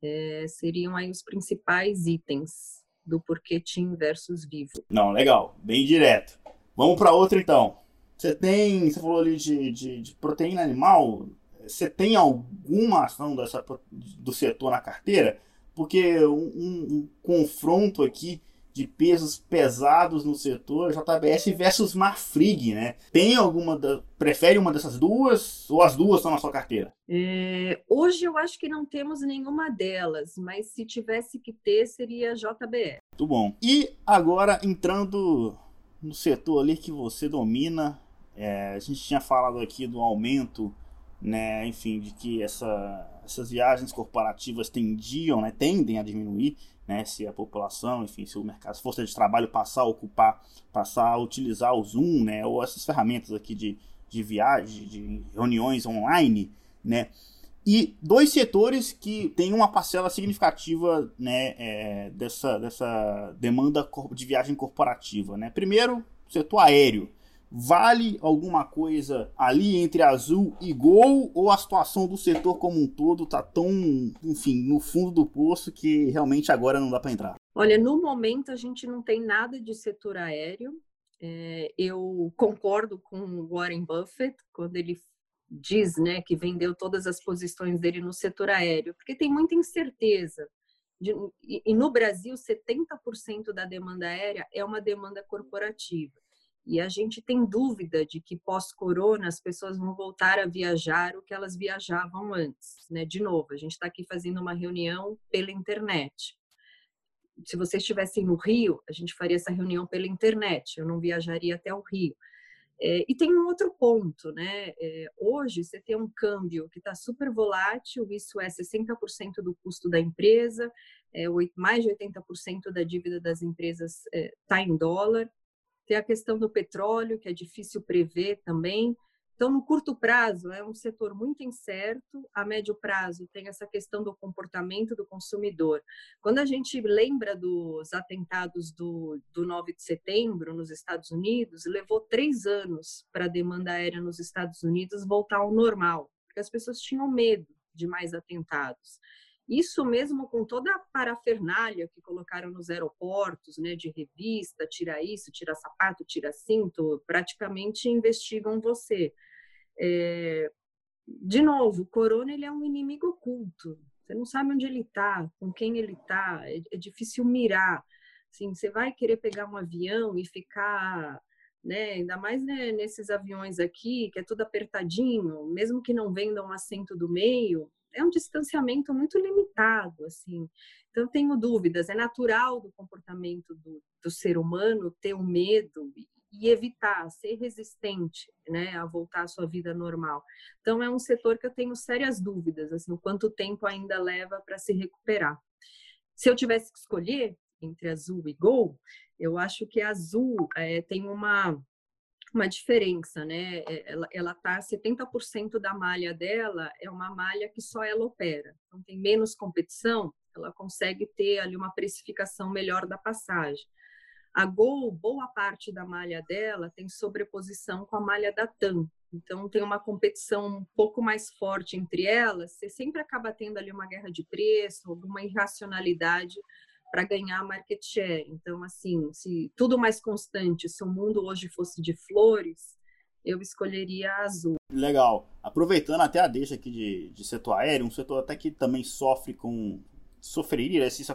É, seriam aí os principais itens do porquê TIM versus Vivo. Não, legal, bem direto. Vamos para outra então. Você tem, você falou ali de, de, de proteína animal, você tem alguma ação dessa, do setor na carteira? Porque um, um, um confronto aqui de pesos pesados no setor, JBS versus Marfrig, né? Tem alguma da, prefere uma dessas duas ou as duas estão na sua carteira? É, hoje eu acho que não temos nenhuma delas, mas se tivesse que ter seria JBS. Muito bom. E agora entrando no setor ali que você domina, é, a gente tinha falado aqui do aumento, né, enfim, de que essa, essas viagens corporativas tendiam, né, tendem a diminuir, né, se a população, enfim, se o mercado, se força de trabalho passar a ocupar, passar a utilizar o Zoom, né, ou essas ferramentas aqui de, de viagem, de reuniões online, né, e dois setores que têm uma parcela significativa né, é, dessa, dessa demanda de viagem corporativa. Né? Primeiro, o setor aéreo. Vale alguma coisa ali entre azul e gol ou a situação do setor como um todo tá tão, enfim, no fundo do poço que realmente agora não dá para entrar? Olha, no momento a gente não tem nada de setor aéreo. É, eu concordo com o Warren Buffett quando ele diz, né, que vendeu todas as posições dele no setor aéreo, porque tem muita incerteza. De, e no Brasil, 70% da demanda aérea é uma demanda corporativa. E a gente tem dúvida de que pós-corona as pessoas vão voltar a viajar o que elas viajavam antes. Né? De novo, a gente está aqui fazendo uma reunião pela internet. Se vocês estivessem no Rio, a gente faria essa reunião pela internet, eu não viajaria até o Rio. É, e tem um outro ponto, né? É, hoje você tem um câmbio que está super volátil, isso é 60% do custo da empresa, é, mais de 80% da dívida das empresas está é, em dólar. Tem a questão do petróleo, que é difícil prever também. Então, no curto prazo, é um setor muito incerto. A médio prazo, tem essa questão do comportamento do consumidor. Quando a gente lembra dos atentados do, do 9 de setembro nos Estados Unidos, levou três anos para a demanda aérea nos Estados Unidos voltar ao normal, porque as pessoas tinham medo de mais atentados. Isso mesmo com toda a parafernália que colocaram nos aeroportos, né, de revista, tira isso, tira sapato, tira cinto, praticamente investigam você. É... De novo, o corona ele é um inimigo oculto. Você não sabe onde ele está, com quem ele está, é, é difícil mirar. Assim, você vai querer pegar um avião e ficar né? Ainda mais né, nesses aviões aqui, que é tudo apertadinho, mesmo que não vendam um assento do meio, é um distanciamento muito limitado, assim. Então, tenho dúvidas. É natural do comportamento do, do ser humano ter o um medo e evitar, ser resistente, né, a voltar à sua vida normal. Então, é um setor que eu tenho sérias dúvidas, assim, o quanto tempo ainda leva para se recuperar. Se eu tivesse que escolher entre azul e gol, eu acho que azul é, tem uma uma diferença, né? É, ela, ela tá 70% da malha dela é uma malha que só ela opera. Então tem menos competição, ela consegue ter ali uma precificação melhor da passagem. A Gol, boa parte da malha dela tem sobreposição com a malha da TAM. Então, tem uma competição um pouco mais forte entre elas. Você sempre acaba tendo ali uma guerra de preço, alguma irracionalidade para ganhar market share. Então, assim, se tudo mais constante, se o mundo hoje fosse de flores, eu escolheria a azul. Legal. Aproveitando até a deixa aqui de, de setor aéreo, um setor até que também sofre com. Sofreria, né, se isso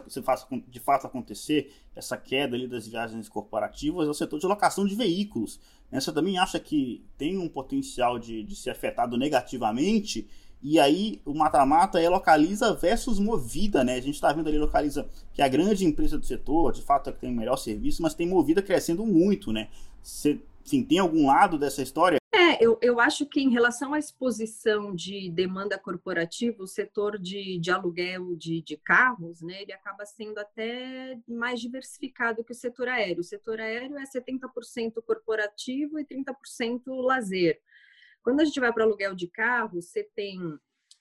de fato acontecer, essa queda ali das viagens corporativas, é o setor de locação de veículos. Né? Você também acha que tem um potencial de, de ser afetado negativamente? E aí o mata-mata é localiza versus movida, né? A gente está vendo ali localiza que é a grande empresa do setor, de fato é que tem o melhor serviço, mas tem movida crescendo muito, né? Você Sim, tem algum lado dessa história? É, eu, eu acho que em relação à exposição de demanda corporativa, o setor de, de aluguel de, de carros, né, ele acaba sendo até mais diversificado que o setor aéreo. O setor aéreo é 70% corporativo e 30% lazer. Quando a gente vai para aluguel de carro, você tem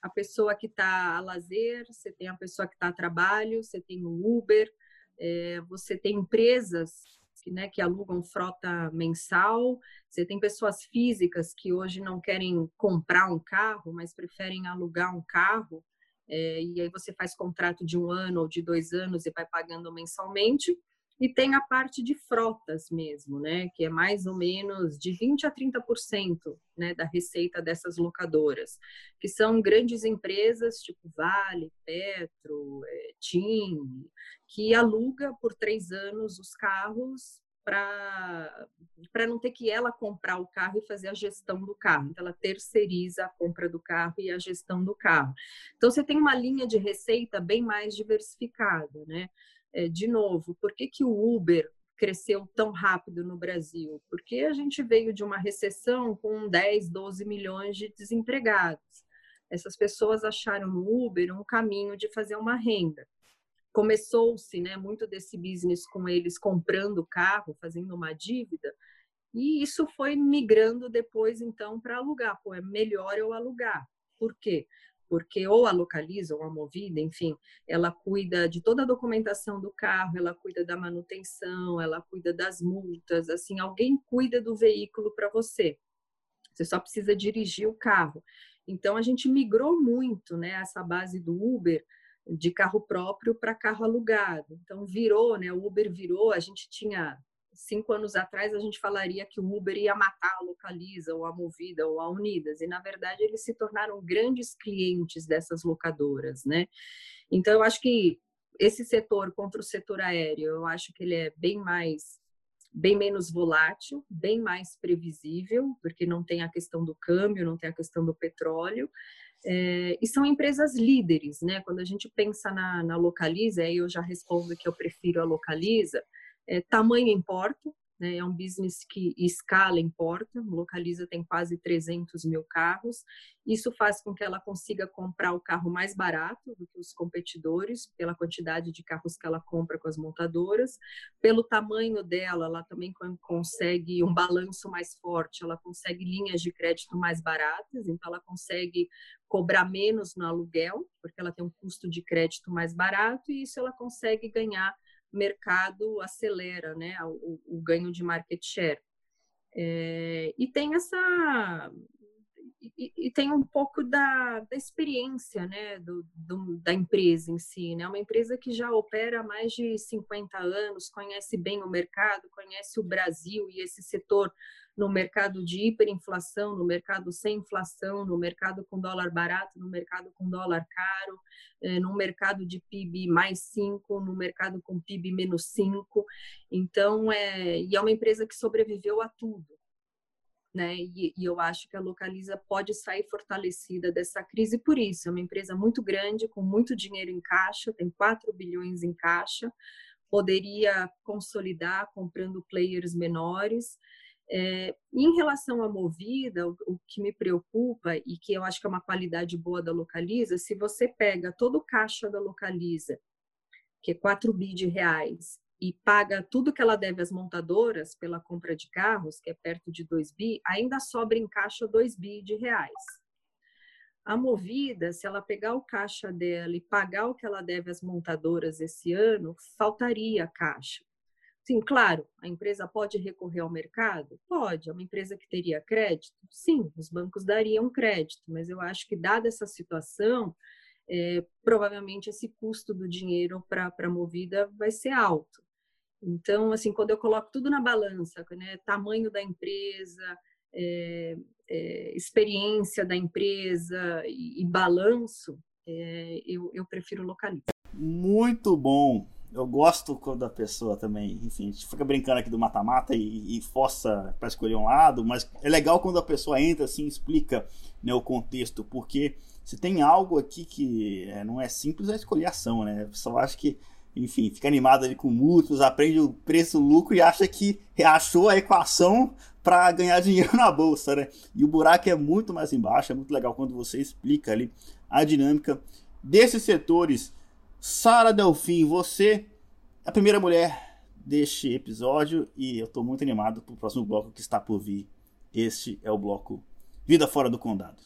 a pessoa que está a lazer, você tem a pessoa que está a trabalho, você tem o Uber, é, você tem empresas que, né, que alugam frota mensal. Você tem pessoas físicas que hoje não querem comprar um carro, mas preferem alugar um carro. É, e aí você faz contrato de um ano ou de dois anos e vai pagando mensalmente. E tem a parte de frotas mesmo, né, que é mais ou menos de 20 a 30% né, da receita dessas locadoras, que são grandes empresas tipo Vale, Petro, é, TIM, que aluga por três anos os carros para não ter que ela comprar o carro e fazer a gestão do carro. Então, ela terceiriza a compra do carro e a gestão do carro. Então, você tem uma linha de receita bem mais diversificada, né? É, de novo, por que, que o Uber cresceu tão rápido no Brasil? Porque a gente veio de uma recessão com 10, 12 milhões de desempregados. Essas pessoas acharam no Uber um caminho de fazer uma renda começou-se né, muito desse business com eles comprando carro, fazendo uma dívida, e isso foi migrando depois, então, para alugar. Pô, é melhor eu alugar. Por quê? Porque ou a localiza, ou a movida, enfim, ela cuida de toda a documentação do carro, ela cuida da manutenção, ela cuida das multas, assim, alguém cuida do veículo para você. Você só precisa dirigir o carro. Então, a gente migrou muito, né, essa base do Uber, de carro próprio para carro alugado. Então virou, né? O Uber virou. A gente tinha cinco anos atrás a gente falaria que o Uber ia matar a Localiza ou a Movida ou a Unidas e na verdade eles se tornaram grandes clientes dessas locadoras, né? Então eu acho que esse setor contra o setor aéreo, eu acho que ele é bem mais bem menos volátil, bem mais previsível, porque não tem a questão do câmbio, não tem a questão do petróleo, é, e são empresas líderes, né? Quando a gente pensa na, na Localiza, aí eu já respondo que eu prefiro a Localiza, é, tamanho importa, né? É um business que escala importa. Localiza tem quase 300 mil carros. Isso faz com que ela consiga comprar o carro mais barato do que os competidores, pela quantidade de carros que ela compra com as montadoras. Pelo tamanho dela, ela também consegue um balanço mais forte, ela consegue linhas de crédito mais baratas, então ela consegue cobrar menos no aluguel, porque ela tem um custo de crédito mais barato, e isso ela consegue ganhar mercado acelera né, o, o ganho de market share. É, e tem essa e, e, tem um pouco da, da experiência né, do, do, da empresa em si. Né? Uma empresa que já opera há mais de 50 anos, conhece bem o mercado, conhece o Brasil e esse setor no mercado de hiperinflação, no mercado sem inflação, no mercado com dólar barato, no mercado com dólar caro, é, no mercado de PIB mais 5, no mercado com PIB menos 5. Então, é, e é uma empresa que sobreviveu a tudo. Né? E, e, eu acho que a Localiza pode sair fortalecida dessa crise por isso. É uma empresa muito grande, com muito dinheiro em caixa, tem 4 bilhões em caixa, poderia consolidar comprando players menores é, em relação à movida, o, o, que me preocupa e que eu acho que é uma qualidade boa da Localiza, se você pega todo o caixa da Localiza, que é 4 bi de reais, e paga tudo que ela deve às montadoras pela compra de carros, que é perto de 2 bi, ainda sobra em caixa 2 bi de reais. A Movida, se ela pegar o caixa dela e pagar o que ela deve às montadoras esse ano, faltaria caixa Sim, claro, a empresa pode recorrer ao mercado? Pode. É uma empresa que teria crédito? Sim, os bancos dariam crédito, mas eu acho que, dada essa situação, é, provavelmente esse custo do dinheiro para a movida vai ser alto. Então, assim, quando eu coloco tudo na balança, né, tamanho da empresa, é, é, experiência da empresa e, e balanço, é, eu, eu prefiro localizar. Muito bom. Eu gosto quando a pessoa também, enfim, a gente fica brincando aqui do mata-mata e, e, força para escolher um lado, mas é legal quando a pessoa entra assim, explica né, o contexto, porque se tem algo aqui que não é simples, é escolher ação, né? A pessoa acha que, enfim, fica animado ali com múltiplos, aprende o preço, lucro e acha que achou a equação para ganhar dinheiro na bolsa, né? E o buraco é muito mais embaixo, é muito legal quando você explica ali a dinâmica desses setores Sara Delfim, você é a primeira mulher deste episódio e eu estou muito animado para o próximo bloco que está por vir. Este é o bloco Vida Fora do Condado.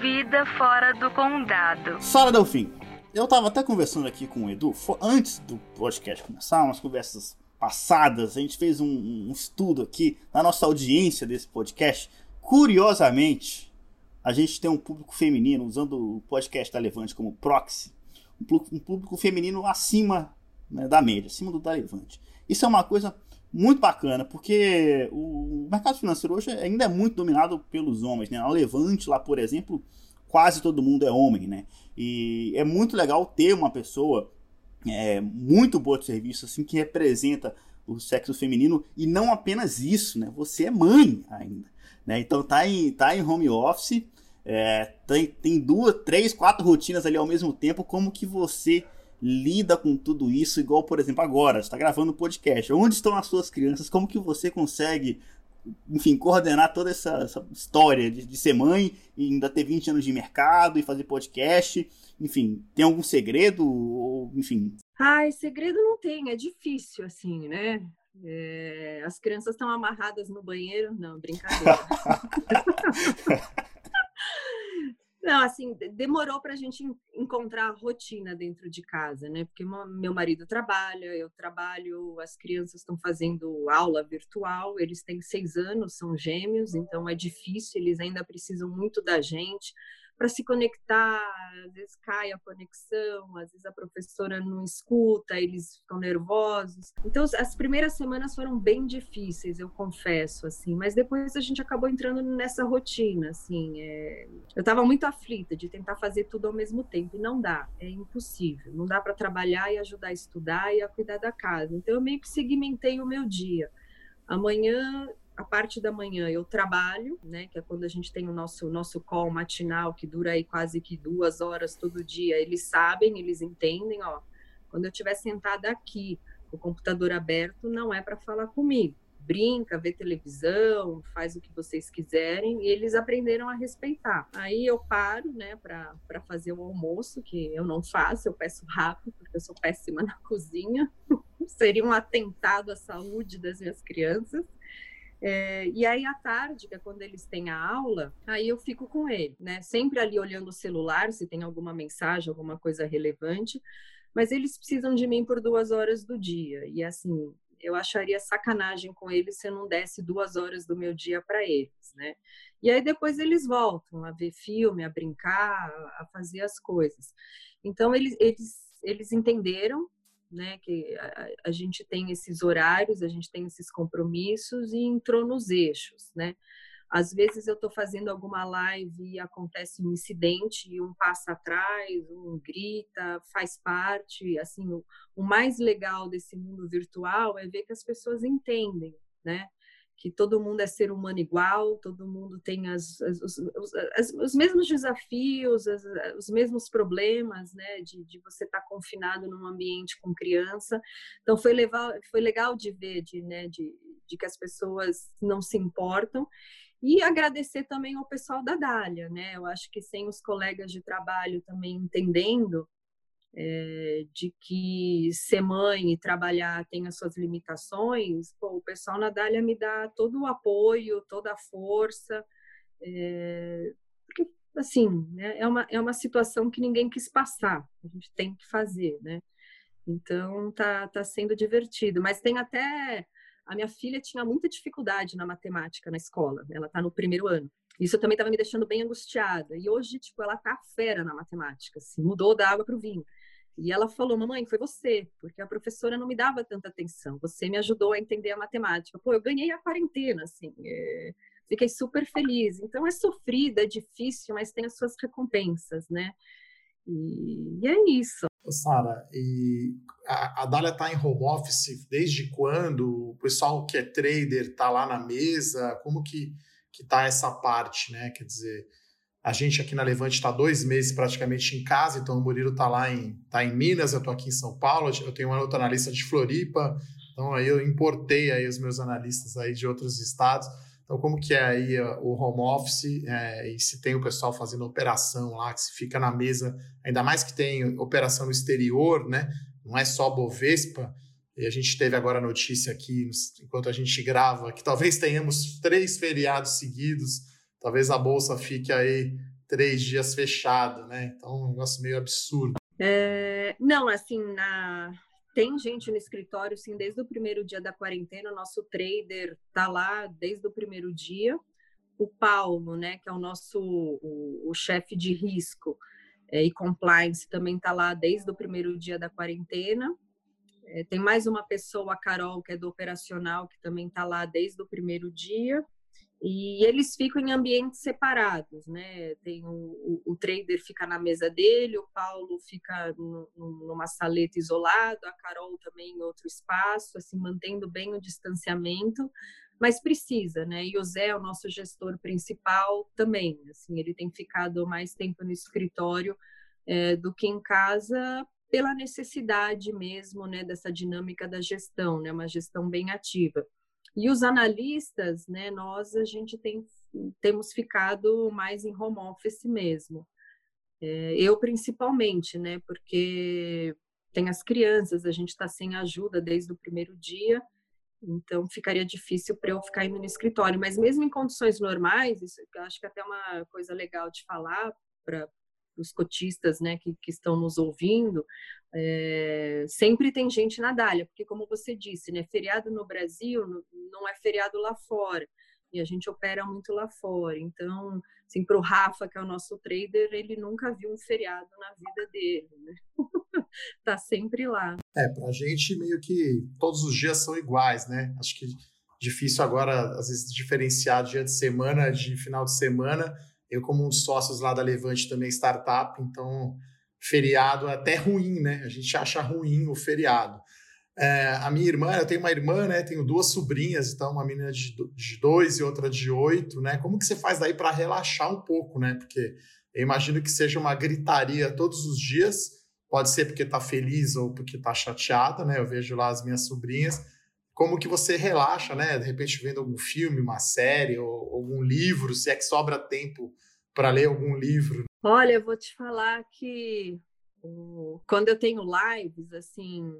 Vida Fora do Condado. Sara Delfim, eu estava até conversando aqui com o Edu, antes do podcast começar, umas conversas passadas, a gente fez um, um estudo aqui na nossa audiência desse podcast. Curiosamente, a gente tem um público feminino, usando o podcast da Levante como proxy, um público feminino acima né, da média, acima do da Levante. Isso é uma coisa muito bacana, porque o mercado financeiro hoje ainda é muito dominado pelos homens. Né? A Levante, lá, por exemplo, quase todo mundo é homem. Né? E é muito legal ter uma pessoa é, muito boa de serviço, assim, que representa o sexo feminino, e não apenas isso, né? Você é mãe ainda. Né? Então tá em, tá em home office, é, tem, tem duas, três, quatro rotinas ali ao mesmo tempo, como que você lida com tudo isso, igual, por exemplo, agora, está gravando um podcast. Onde estão as suas crianças? Como que você consegue, enfim, coordenar toda essa, essa história de, de, ser mãe e ainda ter 20 anos de mercado e fazer podcast? Enfim, tem algum segredo? Ou, enfim. Ai, segredo não tem, é difícil, assim, né? É, as crianças estão amarradas no banheiro? Não, brincadeira. Não, assim, demorou para a gente encontrar a rotina dentro de casa, né? Porque meu marido trabalha, eu trabalho, as crianças estão fazendo aula virtual, eles têm seis anos, são gêmeos, então é difícil, eles ainda precisam muito da gente para se conectar, às vezes cai a conexão, às vezes a professora não escuta, eles ficam nervosos. Então as primeiras semanas foram bem difíceis, eu confesso, assim, mas depois a gente acabou entrando nessa rotina, assim. É... Eu estava muito aflita de tentar fazer tudo ao mesmo tempo e não dá, é impossível. Não dá para trabalhar e ajudar a estudar e a cuidar da casa. Então eu meio que segmentei o meu dia. Amanhã a parte da manhã eu trabalho, né, que é quando a gente tem o nosso nosso call matinal que dura aí quase que duas horas todo dia. Eles sabem, eles entendem, ó. Quando eu estiver sentada aqui, o computador aberto, não é para falar comigo. Brinca, vê televisão, faz o que vocês quiserem, e eles aprenderam a respeitar. Aí eu paro, né, para fazer o almoço, que eu não faço, eu peço rápido, porque eu sou péssima na cozinha. Seria um atentado à saúde das minhas crianças. É, e aí, à tarde, que é quando eles têm a aula, aí eu fico com ele, né? Sempre ali olhando o celular, se tem alguma mensagem, alguma coisa relevante, mas eles precisam de mim por duas horas do dia. E assim, eu acharia sacanagem com eles se eu não desse duas horas do meu dia para eles, né? E aí depois eles voltam a ver filme, a brincar, a fazer as coisas. Então, eles, eles, eles entenderam né? Que a, a, gente tem esses horários, a gente tem esses compromissos e entrou nos eixos, né? Às vezes eu estou fazendo alguma live e acontece um incidente e um passa atrás, um grita, faz parte. Assim, o, o mais legal desse mundo virtual é ver que as pessoas entendem, né? Que todo mundo é ser humano igual, todo mundo tem as, as, os, as, os, mesmos desafios, os mesmos problemas, né, de, de você estar tá confinado num ambiente com criança. Então foi legal, foi legal de ver, de, né, de, de que as pessoas não se importam. E agradecer também ao pessoal da Dália, né? Eu acho que sem os colegas de trabalho também entendendo é, de que ser mãe e trabalhar tem as suas limitações, pô, o pessoal na Dália me dá todo o apoio, toda a força, é, porque, assim, né, é, uma, é uma situação que ninguém quis passar, a gente tem que fazer, né? Então tá, tá sendo divertido. Mas tem até. A minha filha tinha muita dificuldade na matemática na escola. Ela está no primeiro ano. Isso também estava me deixando bem angustiada. E hoje, tipo, ela tá fera na matemática, assim, mudou da água para o vinho. E ela falou: Mamãe, foi você, porque a professora não me dava tanta atenção. Você me ajudou a entender a matemática. Pô, eu ganhei a quarentena, assim. É... Fiquei super feliz. Então é sofrida, é difícil, mas tem as suas recompensas, né? E, e é isso. Sara, e a, a Dália está em home office desde quando? O pessoal que é trader está lá na mesa? Como que que está essa parte, né? Quer dizer, a gente aqui na Levante está dois meses praticamente em casa, então o Murilo está lá em, tá em Minas, eu estou aqui em São Paulo, eu tenho uma outra analista de Floripa, então aí eu importei aí os meus analistas aí de outros estados. Então, como que é aí o home office é, e se tem o pessoal fazendo operação lá, que se fica na mesa, ainda mais que tem operação no exterior, né? Não é só Bovespa. E a gente teve agora a notícia aqui, enquanto a gente grava, que talvez tenhamos três feriados seguidos, talvez a bolsa fique aí três dias fechada, né? Então, é um negócio meio absurdo. É, não, assim, na, tem gente no escritório, sim, desde o primeiro dia da quarentena. O nosso trader tá lá desde o primeiro dia. O Paulo, né, que é o nosso o, o chefe de risco é, e compliance, também tá lá desde o primeiro dia da quarentena. É, tem mais uma pessoa, a Carol, que é do operacional, que também tá lá desde o primeiro dia. E eles ficam em ambientes separados, né? Tem o, o, o, trader fica na mesa dele, o Paulo fica no, numa saleta isolado, a Carol também em outro espaço, assim mantendo bem o distanciamento, mas precisa, né? E o Zé, o nosso gestor principal, também, assim, ele tem ficado mais tempo no escritório é, do que em casa pela necessidade mesmo, né? Dessa dinâmica da gestão, né? Uma gestão bem ativa. E os analistas, né, nós a gente tem, temos ficado mais em home office mesmo. É, eu principalmente, né, porque tem as crianças, a gente está sem ajuda desde o primeiro dia, então ficaria difícil para eu ficar indo no escritório. Mas mesmo em condições normais, isso eu acho que é até uma coisa legal de falar para os cotistas né, que, que estão nos ouvindo, é, sempre tem gente na Dália, porque como você disse, né, feriado no Brasil não é feriado lá fora, e a gente opera muito lá fora. Então, assim, para o Rafa, que é o nosso trader, ele nunca viu um feriado na vida dele, né? tá sempre lá. É, para a gente meio que todos os dias são iguais, né? Acho que difícil agora, às vezes, diferenciar dia de semana de final de semana, eu, como um dos sócios lá da Levante, também startup, então feriado é até ruim, né? A gente acha ruim o feriado. É, a minha irmã, eu tenho uma irmã, né? Tenho duas sobrinhas, então uma menina de, de dois e outra de oito, né? Como que você faz daí para relaxar um pouco, né? Porque eu imagino que seja uma gritaria todos os dias. Pode ser porque tá feliz ou porque tá chateada, né? Eu vejo lá as minhas sobrinhas. Como que você relaxa, né? De repente vendo algum filme, uma série ou algum livro, se é que sobra tempo para ler algum livro? Olha, eu vou te falar que quando eu tenho lives, assim,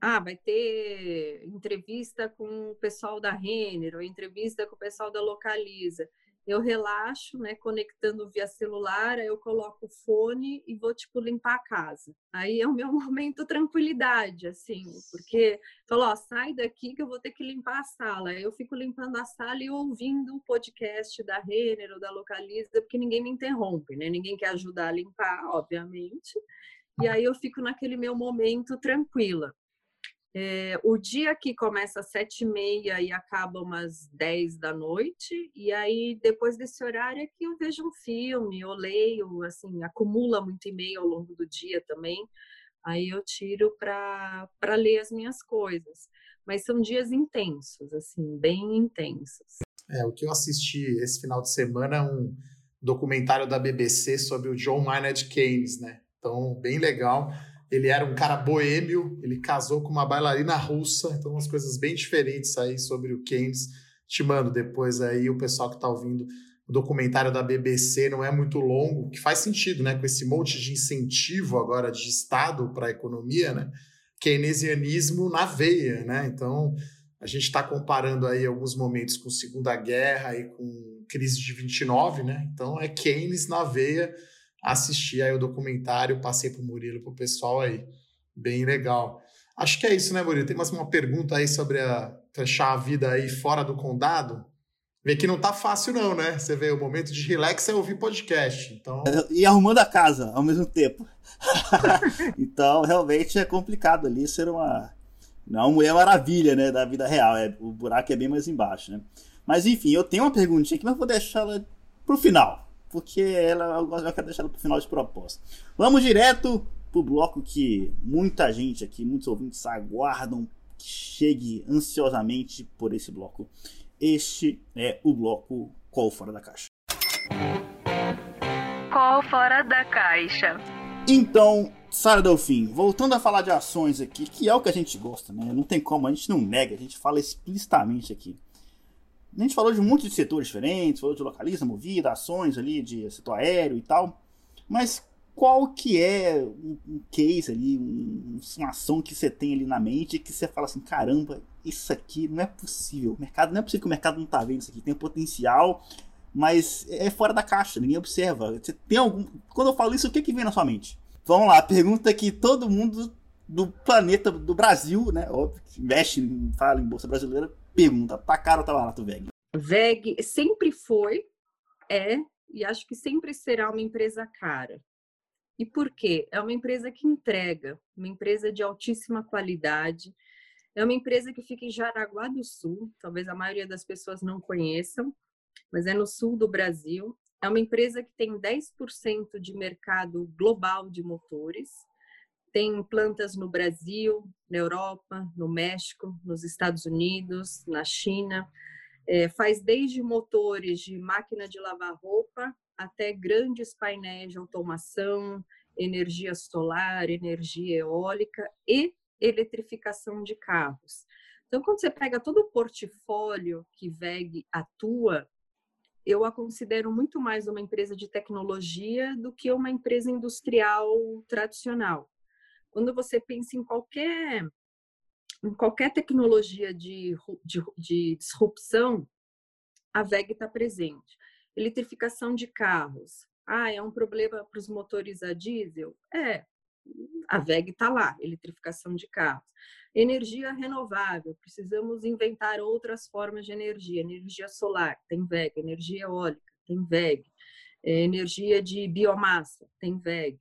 ah, vai ter entrevista com o pessoal da Renner, ou entrevista com o pessoal da Localiza eu relaxo, né, conectando via celular, aí eu coloco o fone e vou, tipo, limpar a casa. Aí é o meu momento tranquilidade, assim, porque falou, ó, sai daqui que eu vou ter que limpar a sala. Aí eu fico limpando a sala e ouvindo o podcast da Renner ou da Localiza, porque ninguém me interrompe, né? Ninguém quer ajudar a limpar, obviamente. E aí eu fico naquele meu momento tranquila. É, o dia que começa às sete e meia e acaba umas dez da noite, e aí depois desse horário é que eu vejo um filme, eu leio, assim, acumula muito e-mail ao longo do dia também, aí eu tiro para ler as minhas coisas. Mas são dias intensos, assim, bem intensos. É, o que eu assisti esse final de semana é um documentário da BBC sobre o John Maynard Keynes, né? Então, bem legal ele era um cara boêmio, ele casou com uma bailarina russa, então umas coisas bem diferentes aí sobre o Keynes. Te mando depois aí o pessoal que está ouvindo o documentário da BBC não é muito longo, que faz sentido, né? Com esse monte de incentivo agora de Estado para a economia, né? Keynesianismo na veia, né? Então a gente está comparando aí alguns momentos com Segunda Guerra e com crise de 29, né? Então é Keynes na veia assistir aí o documentário, passei para o Murilo, para o pessoal aí. Bem legal. Acho que é isso, né, Murilo? Tem mais uma pergunta aí sobre a fechar a vida aí fora do condado. Vê que não tá fácil, não, né? Você vê, o momento de relax é ouvir podcast. Então... E arrumando a casa ao mesmo tempo. então, realmente é complicado ali ser uma. Não é uma mulher maravilha, né? Da vida real. É, o buraco é bem mais embaixo, né? Mas enfim, eu tenho uma perguntinha aqui, mas vou deixar ela pro final. Porque ela, eu quero deixar ela pro final de propósito. Vamos direto pro bloco que muita gente aqui, muitos ouvintes aguardam que chegue ansiosamente por esse bloco este é o bloco Qual Fora da Caixa. Qual Fora da Caixa? Então, Sara Delfim, voltando a falar de ações aqui, que é o que a gente gosta, né? Não tem como, a gente não nega, a gente fala explicitamente aqui. A gente falou de um de setores diferentes, falou de localiza, movida, ações ali de setor aéreo e tal. Mas qual que é um case ali, uma ação que você tem ali na mente que você fala assim, caramba, isso aqui não é possível. O mercado não é possível que o mercado não tá vendo isso aqui. Tem potencial, mas é fora da caixa, ninguém observa. Você tem algum. Quando eu falo isso, o que, que vem na sua mente? Vamos lá, pergunta que todo mundo do planeta, do Brasil, né? Óbvio, que investe, fala em Bolsa Brasileira, pergunta: tá caro ou tá barato VEG? VEG sempre foi, é, e acho que sempre será uma empresa cara. E por quê? É uma empresa que entrega, uma empresa de altíssima qualidade. É uma empresa que fica em Jaraguá do Sul, talvez a maioria das pessoas não conheçam, mas é no sul do Brasil. É uma empresa que tem 10% de mercado global de motores. Tem plantas no Brasil, na Europa, no México, nos Estados Unidos, na China. É, faz desde motores de máquina de lavar roupa até grandes painéis de automação, energia solar, energia eólica e eletrificação de carros. Então, quando você pega todo o portfólio que VEG atua, eu a considero muito mais uma empresa de tecnologia do que uma empresa industrial tradicional. Quando você pensa em qualquer, em qualquer tecnologia de, de, de disrupção, a VEG está presente eletrificação de carros. Ah, é um problema para os motores a diesel? É, a VEG está lá, eletrificação de carros. Energia renovável, precisamos inventar outras formas de energia. Energia solar, tem VEG. Energia eólica, tem VEG. É, energia de biomassa, tem VEG.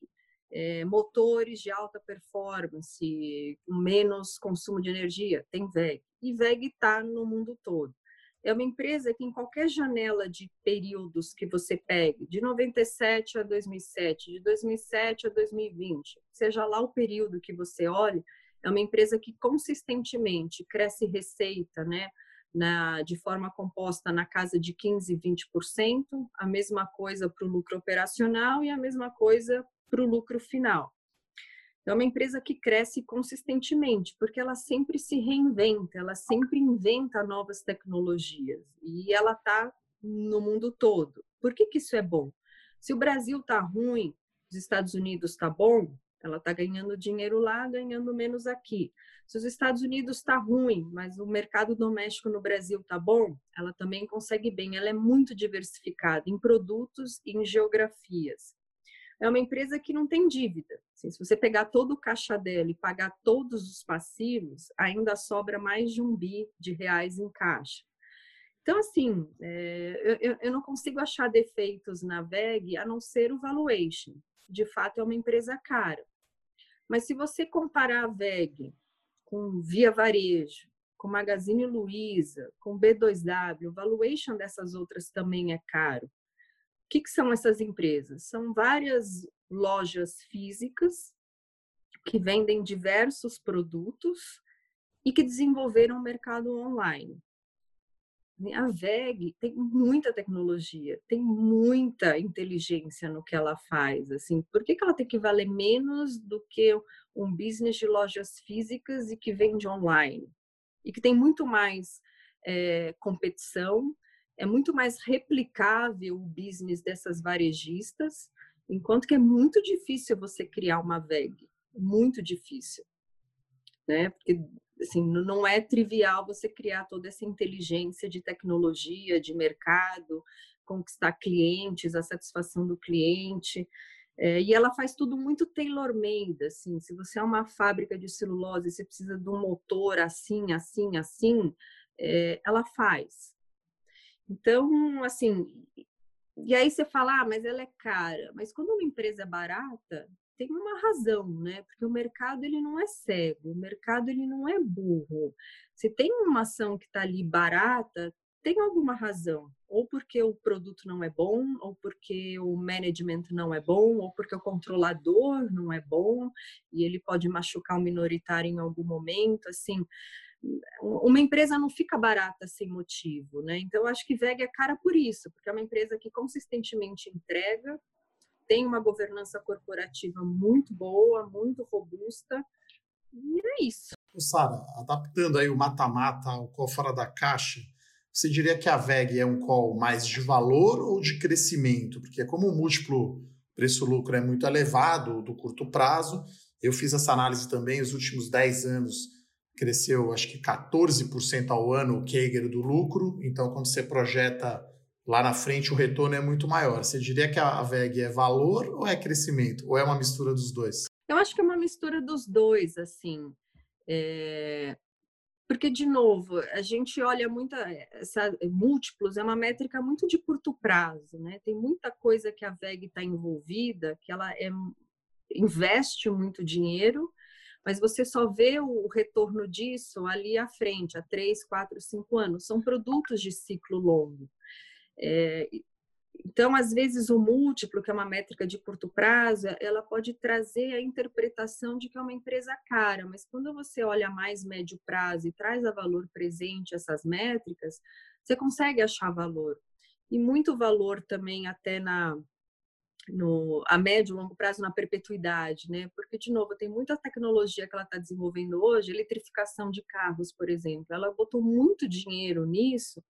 É, motores de alta performance, menos consumo de energia, tem VEG. E VEG está no mundo todo. É uma empresa que em qualquer janela de períodos que você pegue, de 97 a 2007, de 2007 a 2020, seja lá o período que você olhe, é uma empresa que consistentemente cresce receita, né? Na, de forma composta na casa de 15, 20%, a mesma coisa para o lucro operacional e a mesma coisa para o lucro final. É uma empresa que cresce consistentemente, porque ela sempre se reinventa, ela sempre inventa novas tecnologias e ela está no mundo todo. Por que, que isso é bom? Se o Brasil está ruim, os Estados Unidos está bom, ela está ganhando dinheiro lá, ganhando menos aqui. Se os Estados Unidos está ruim, mas o mercado doméstico no Brasil está bom, ela também consegue bem. Ela é muito diversificada em produtos e em geografias é uma empresa que não tem dívida. Assim, se você pegar todo o caixa dela e pagar todos os passivos, ainda sobra mais de um bi de reais em caixa. Então, assim, é, eu, eu não consigo achar defeitos na VEG a não ser o valuation. De fato, é uma empresa cara. Mas se você comparar a VEG com Via Varejo, com Magazine Luiza, com B2W, o valuation dessas outras também é caro que, que são essas empresas? São várias lojas físicas que vendem diversos produtos e que desenvolveram o mercado online. A VEG tem muita tecnologia, tem muita inteligência no que ela faz. Assim, por que, que ela tem que valer menos do que um business de lojas físicas e que vende online? E que tem muito mais é, competição, é muito mais replicável o business dessas varejistas, enquanto que é muito difícil você criar uma VEG, muito difícil, né? Porque assim, não é trivial você criar toda essa inteligência de tecnologia, de mercado, conquistar clientes, a satisfação do cliente. É, e ela faz tudo muito tailor-made, assim. Se você é uma fábrica de celulose, você precisa de um motor assim, assim, assim, é, ela faz. Então, assim, e aí você fala, ah, mas ela é cara. Mas quando uma empresa é barata, tem uma razão, né? Porque o mercado ele não é cego, o mercado ele não é burro. Se tem uma ação que está ali barata, tem alguma razão. Ou porque o produto não é bom, ou porque o management não é bom, ou porque o controlador não é bom e ele pode machucar o minoritário em algum momento, assim. Uma empresa não fica barata sem motivo, né? Então, acho que VEG é cara por isso, porque é uma empresa que consistentemente entrega, tem uma governança corporativa muito boa, muito robusta, e é isso. Sara, adaptando aí o mata-mata ao qual fora da caixa, você diria que a VEG é um call mais de valor ou de crescimento? Porque como o múltiplo preço-lucro é muito elevado do curto prazo, eu fiz essa análise também, os últimos 10 anos cresceu acho que 14% ao ano o CAGR do lucro, então quando você projeta lá na frente o retorno é muito maior. Você diria que a VEG é valor ou é crescimento? Ou é uma mistura dos dois? Eu acho que é uma mistura dos dois, assim. É... Porque, de novo, a gente olha muito. Essa, múltiplos é uma métrica muito de curto prazo, né? Tem muita coisa que a VEG está envolvida, que ela é, investe muito dinheiro, mas você só vê o retorno disso ali à frente, há três, quatro, cinco anos. São produtos de ciclo longo. É, então, às vezes, o múltiplo, que é uma métrica de curto prazo, ela pode trazer a interpretação de que é uma empresa cara, mas quando você olha mais médio prazo e traz a valor presente essas métricas, você consegue achar valor. E muito valor também até na no, a médio e longo prazo na perpetuidade, né? Porque, de novo, tem muita tecnologia que ela está desenvolvendo hoje, eletrificação de carros, por exemplo. Ela botou muito dinheiro nisso,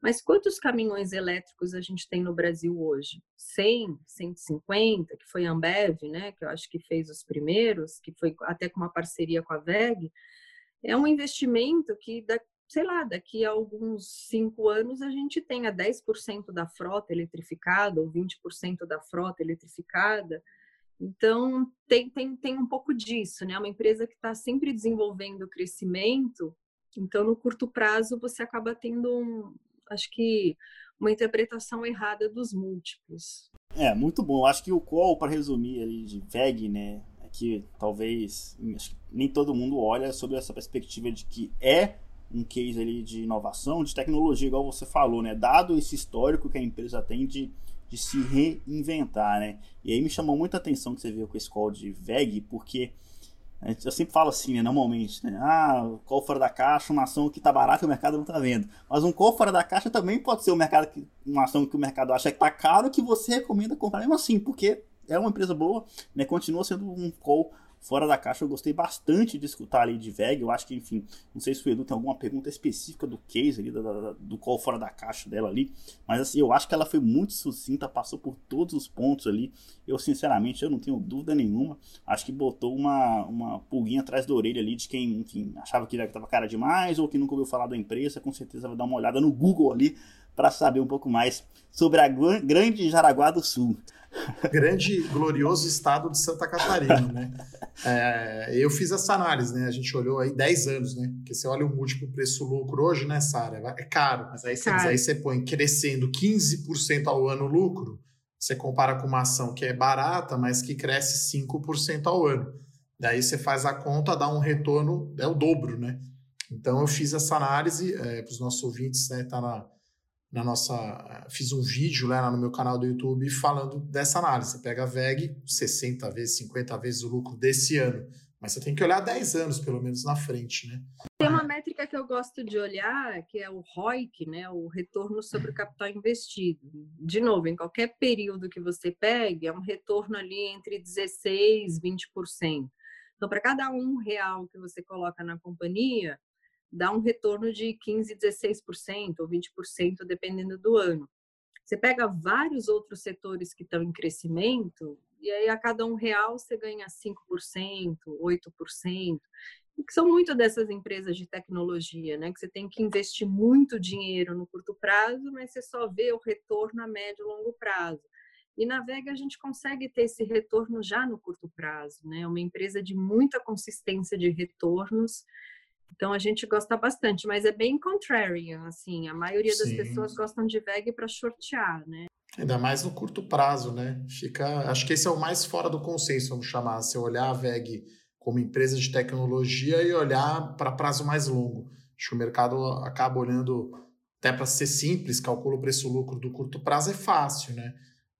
mas quantos caminhões elétricos a gente tem no Brasil hoje? 100, 150, que foi a Ambev, né, que eu acho que fez os primeiros, que foi até com uma parceria com a VEG. É um investimento que, sei lá, daqui a alguns cinco anos a gente tenha 10% da frota eletrificada ou 20% da frota eletrificada. Então, tem, tem, tem um pouco disso, né? Uma empresa que está sempre desenvolvendo crescimento, então, no curto prazo, você acaba tendo um, acho que uma interpretação errada dos múltiplos. É, muito bom. Acho que o call, para resumir ali de VEG, né, é que talvez nem todo mundo olha sobre essa perspectiva de que é um case ali de inovação, de tecnologia, igual você falou, né? Dado esse histórico que a empresa tem de, de se reinventar, né? E aí me chamou muita atenção que você viu com esse call de VEG, porque eu sempre falo assim, né, normalmente, né? Ah, call fora da caixa, uma ação que está barata e o mercado não está vendo. Mas um call fora da caixa também pode ser um mercado que, uma ação que o mercado acha que está caro que você recomenda comprar mesmo assim, porque é uma empresa boa, né? Continua sendo um call fora da caixa. Eu gostei bastante de escutar ali de VEG. Eu acho que, enfim, não sei se o Edu tem alguma pergunta específica do case ali, da, da, do call fora da caixa dela ali. Mas assim, eu acho que ela foi muito sucinta, passou por todos os pontos ali. Eu, sinceramente, eu não tenho dúvida nenhuma. Acho que botou uma, uma pulguinha atrás da orelha ali de quem, enfim, achava que estava cara demais ou que nunca ouviu falar da empresa. Com certeza vai dar uma olhada no Google ali para saber um pouco mais sobre a grande Jaraguá do Sul. Grande, glorioso estado de Santa Catarina, né? É, eu fiz essa análise, né? A gente olhou aí 10 anos, né? Porque você olha o múltiplo preço-lucro hoje, né, Sara? É caro, mas aí você, aí você põe crescendo 15% ao ano lucro, você compara com uma ação que é barata, mas que cresce 5% ao ano. Daí você faz a conta, dá um retorno, é o dobro, né? Então eu fiz essa análise é, para os nossos ouvintes, né? Tá na, na nossa. Fiz um vídeo lá no meu canal do YouTube falando dessa análise. Você pega a VEG, 60 vezes, 50 vezes o lucro desse ano. Mas você tem que olhar 10 anos, pelo menos, na frente, né? Tem uma métrica que eu gosto de olhar, que é o ROIC, né? O retorno sobre o capital investido. De novo, em qualquer período que você pegue, é um retorno ali entre 16% e 20%. Então, para cada um real que você coloca na companhia, dá um retorno de 15%, 16% ou 20%, dependendo do ano. Você pega vários outros setores que estão em crescimento, e aí a cada um real você ganha 5%, 8%, que são muito dessas empresas de tecnologia, né? Que você tem que investir muito dinheiro no curto prazo, mas você só vê o retorno a médio e longo prazo. E na Vega a gente consegue ter esse retorno já no curto prazo, né? É uma empresa de muita consistência de retornos. Então a gente gosta bastante, mas é bem contrarian, assim. A maioria das Sim. pessoas gostam de VEG para shortear, né? Ainda mais no curto prazo, né? Fica, acho que esse é o mais fora do consenso, vamos chamar, se olhar a VEG como empresa de tecnologia e olhar para prazo mais longo. Acho que o mercado acaba olhando até para ser simples, calcula o preço-lucro do curto prazo é fácil, né?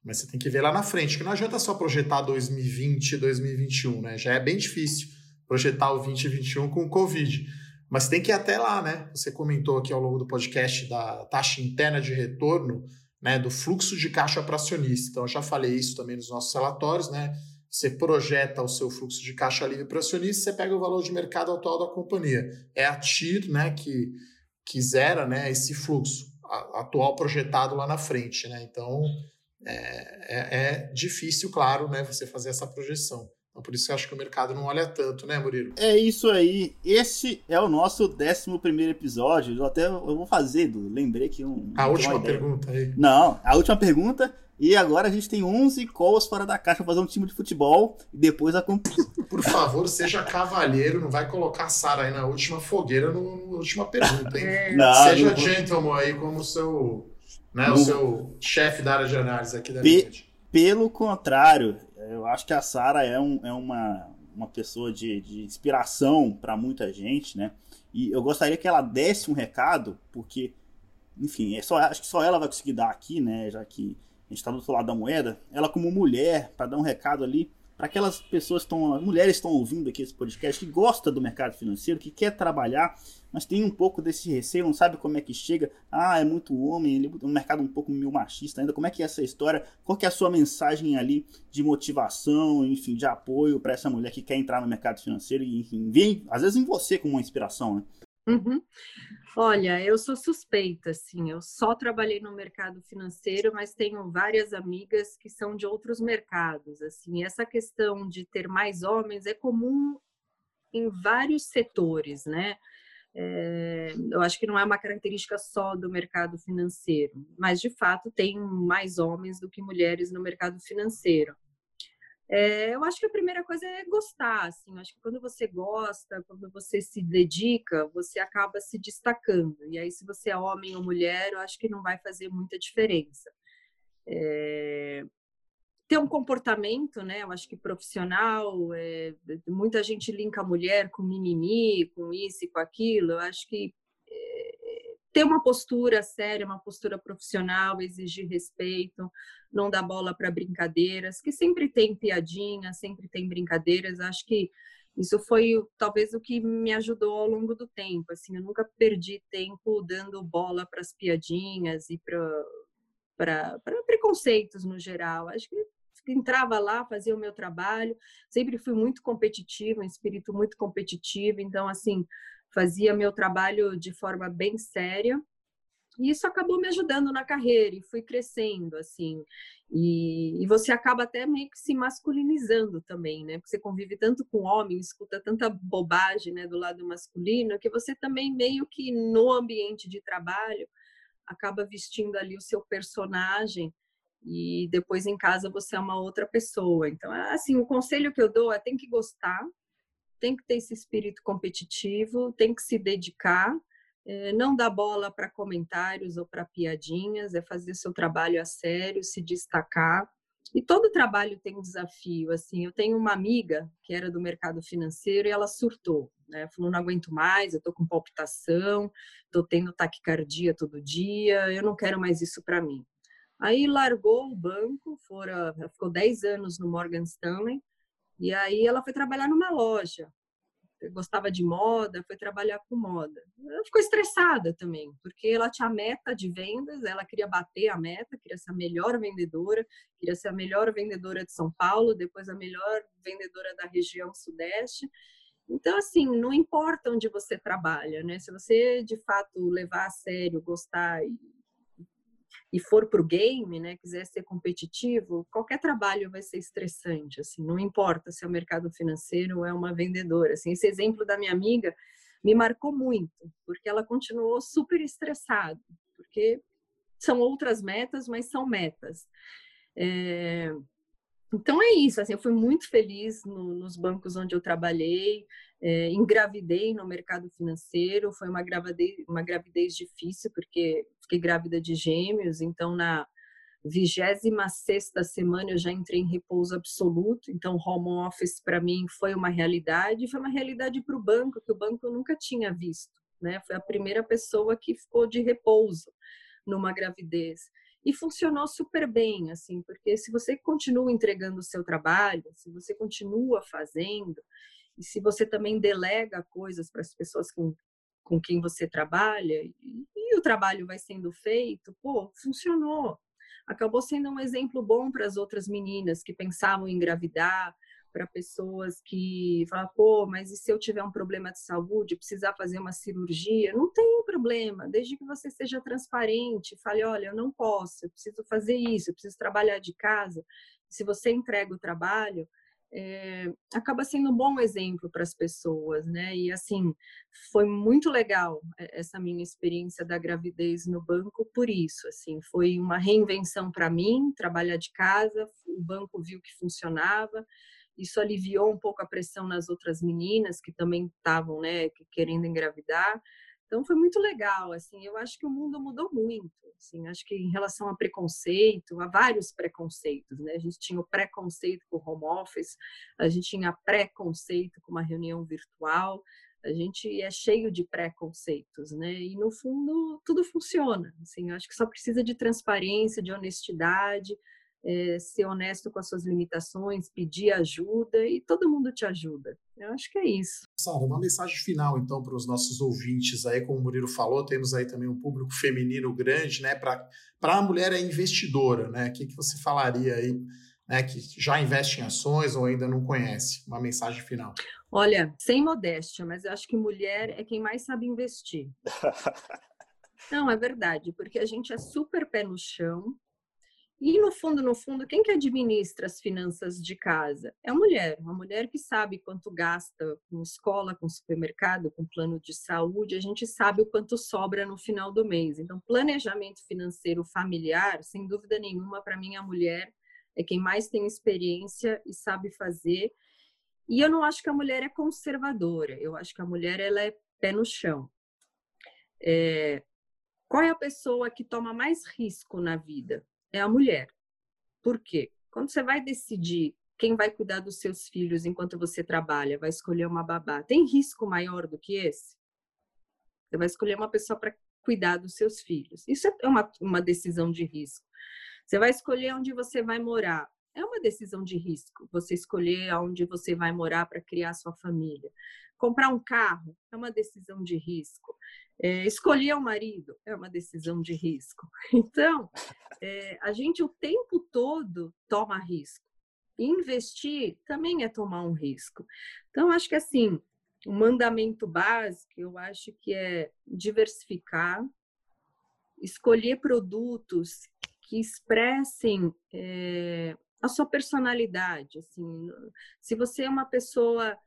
Mas você tem que ver lá na frente, que não adianta só projetar 2020, 2021, né? Já é bem difícil projetar o 2021 com o Covid. Mas tem que ir até lá, né? Você comentou aqui ao longo do podcast da taxa interna de retorno, né? Do fluxo de caixa para acionista. Então, eu já falei isso também nos nossos relatórios, né? Você projeta o seu fluxo de caixa livre para acionista, você pega o valor de mercado atual da companhia. É a TIR, né? Que, que zera né, esse fluxo atual projetado lá na frente, né? Então é, é, é, difícil, claro, né, você fazer essa projeção. Então, por isso que eu acho que o mercado não olha tanto, né, Murilo? É isso aí. Esse é o nosso 11 episódio. Eu até eu vou fazer, Edu. Lembrei que um. A última pergunta aí. Não, a última pergunta. E agora a gente tem 11 calls fora da caixa para fazer um time de futebol e depois a Por favor, seja cavalheiro, não vai colocar a Sara aí na última fogueira no, na última pergunta, hein? É. Não, seja não... gentleman aí como seu né? O seu chefe da área de análise aqui da Pe Pelo contrário, eu acho que a Sara é, um, é uma, uma pessoa de, de inspiração para muita gente, né? E eu gostaria que ela desse um recado, porque, enfim, é só, acho que só ela vai conseguir dar aqui, né? Já que a gente está do outro lado da moeda. Ela, como mulher, para dar um recado ali para aquelas pessoas que estão, mulheres estão ouvindo aqui esse podcast, que gosta do mercado financeiro, que quer trabalhar, mas tem um pouco desse receio, não sabe como é que chega. Ah, é muito homem, é um mercado um pouco meio machista ainda. Como é que é essa história? Qual que é a sua mensagem ali de motivação, enfim, de apoio para essa mulher que quer entrar no mercado financeiro e, enfim, vem às vezes em você como uma inspiração, né? Uhum. Olha, eu sou suspeita, assim, eu só trabalhei no mercado financeiro, mas tenho várias amigas que são de outros mercados, assim, essa questão de ter mais homens é comum em vários setores, né? É, eu acho que não é uma característica só do mercado financeiro, mas de fato tem mais homens do que mulheres no mercado financeiro. É, eu acho que a primeira coisa é gostar, assim. Acho que quando você gosta, quando você se dedica, você acaba se destacando. E aí, se você é homem ou mulher, eu acho que não vai fazer muita diferença. É, ter um comportamento, né? Eu acho que profissional, é, muita gente linka a mulher com mimimi, com isso e com aquilo. Eu acho que ter uma postura séria, uma postura profissional, exigir respeito, não dar bola para brincadeiras, que sempre tem piadinha, sempre tem brincadeiras. Acho que isso foi talvez o que me ajudou ao longo do tempo. Assim, eu nunca perdi tempo dando bola para as piadinhas e para preconceitos no geral. Acho que entrava lá, fazia o meu trabalho. Sempre fui muito competitiva, um espírito muito competitivo. Então, assim, fazia meu trabalho de forma bem séria. E isso acabou me ajudando na carreira e fui crescendo, assim. E, e, você acaba até meio que se masculinizando também, né? Porque você convive tanto com homem, escuta tanta bobagem, né, do lado masculino, que você também meio que no ambiente de trabalho acaba vestindo ali o seu personagem e depois em casa você é uma outra pessoa. Então, assim, o conselho que eu dou é tem que gostar, tem que ter esse espírito competitivo, tem que se dedicar, é, não dar bola para comentários ou para piadinhas, é fazer seu trabalho a sério, se destacar. E todo trabalho tem um desafio. Assim, eu tenho uma amiga que era do mercado financeiro e ela surtou. Né? Falou: não aguento mais, eu estou com palpitação, estou tendo taquicardia todo dia, eu não quero mais isso para mim. Aí largou o banco, fora, ficou 10 anos no Morgan Stanley, e aí ela foi trabalhar numa loja. Gostava de moda, foi trabalhar com moda. Ela ficou estressada também, porque ela tinha meta de vendas, ela queria bater a meta, queria ser a melhor vendedora, queria ser a melhor vendedora de São Paulo, depois a melhor vendedora da região sudeste. Então, assim, não importa onde você trabalha, né? Se você de fato levar a sério, gostar e e for para o game, né, quiser ser competitivo, qualquer trabalho vai ser estressante, assim, não importa se é o mercado financeiro ou é uma vendedora. Assim, esse exemplo da minha amiga me marcou muito, porque ela continuou super estressada, porque são outras metas, mas são metas. É, então é isso, assim, eu fui muito feliz no, nos bancos onde eu trabalhei, é, engravidei no mercado financeiro, foi uma gravidez, uma gravidez difícil, porque fiquei grávida de gêmeos, então na vigésima sexta semana eu já entrei em repouso absoluto, então home office para mim foi uma realidade, foi uma realidade para o banco, que o banco eu nunca tinha visto, né? Foi a primeira pessoa que ficou de repouso numa gravidez e funcionou super bem, assim, porque se você continua entregando o seu trabalho, se você continua fazendo, e se você também delega coisas para as pessoas com, com quem você trabalha, e, e, o trabalho vai sendo feito, pô, funcionou. Acabou sendo um exemplo bom para as outras meninas que pensavam em engravidar, para pessoas que falam, pô, mas e se eu tiver um problema de saúde, precisar fazer uma cirurgia? Não tem problema, desde que você seja transparente, fale, olha, eu não posso, eu preciso fazer isso, eu preciso trabalhar de casa. Se você entrega o trabalho, é, acaba sendo um bom exemplo para as pessoas, né? E assim, foi muito legal eh, essa minha experiência da gravidez no banco por isso, assim, foi uma reinvenção para mim, trabalhar de casa, o banco viu que funcionava, isso aliviou um pouco a pressão nas outras meninas que também estavam, né, querendo engravidar. Então foi muito legal, assim, eu acho que o mundo mudou muito, assim, acho que em relação a preconceito, há vários preconceitos, né? A gente tinha o preconceito com o home office, a gente tinha preconceito com uma reunião virtual, a gente é cheio de preconceitos, né? E no fundo tudo funciona, assim, acho que só precisa de transparência, de honestidade, é, ser honesto com as suas limitações, pedir ajuda e todo mundo te ajuda. Eu acho que é isso. Sara, uma mensagem final então para os nossos ouvintes aí, como o Murilo falou, temos aí também um público feminino grande, né? Para a mulher é investidora, né? O que, que você falaria aí, né? Que já investe em ações ou ainda não conhece? Uma mensagem final. Olha, sem modéstia, mas eu acho que mulher é quem mais sabe investir. Não, é verdade, porque a gente é super pé no chão, e no fundo, no fundo, quem que administra as finanças de casa? É a mulher, uma mulher que sabe quanto gasta com escola, com supermercado, com plano de saúde, a gente sabe o quanto sobra no final do mês. Então, planejamento financeiro familiar, sem dúvida nenhuma, para mim a mulher é quem mais tem experiência e sabe fazer. E eu não acho que a mulher é conservadora, eu acho que a mulher ela é pé no chão. É... Qual é a pessoa que toma mais risco na vida? É a mulher. Por quê? Quando você vai decidir quem vai cuidar dos seus filhos enquanto você trabalha, vai escolher uma babá, tem risco maior do que esse? Você vai escolher uma pessoa para cuidar dos seus filhos. Isso é uma, uma decisão de risco. Você vai escolher onde você vai morar. É uma decisão de risco. Você escolher onde você vai morar para criar sua família. Comprar um carro é uma decisão de risco. É, escolher o marido é uma decisão de risco. Então, é, a gente o tempo todo toma risco. Investir também é tomar um risco. Então, acho que assim, o mandamento básico, eu acho que é diversificar, escolher produtos que expressem é, a sua personalidade. Assim, se você é uma pessoa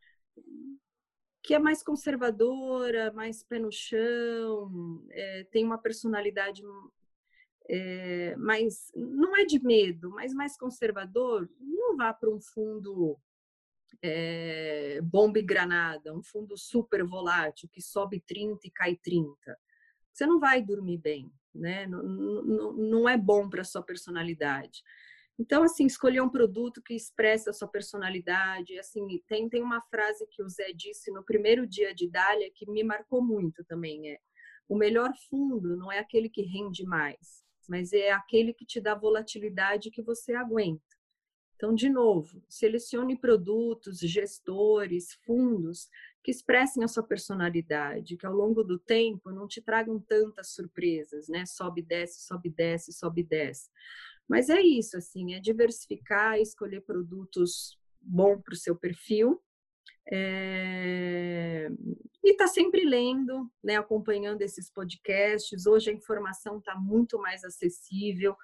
que é mais conservadora, mais pé no chão, é, tem uma personalidade é, mais, não é de medo, mas mais conservador, não vá para um fundo é, bomba e granada, um fundo super volátil que sobe 30 e cai 30. Você não vai dormir bem, né? Não, não, não é bom para sua personalidade. Então, assim, escolher um produto que expressa a sua personalidade. Assim, tem, tem uma frase que o Zé disse no primeiro dia de Dália que me marcou muito também. É, o melhor fundo não é aquele que rende mais, mas é aquele que te dá volatilidade que você aguenta. Então, de novo, selecione produtos, gestores, fundos que expressem a sua personalidade, que ao longo do tempo não te tragam tantas surpresas, né? Sobe, desce, sobe, desce, sobe, desce. Mas é isso, assim, é diversificar, escolher produtos bons para o seu perfil. É... E está sempre lendo, né, acompanhando esses podcasts. Hoje a informação está muito mais acessível,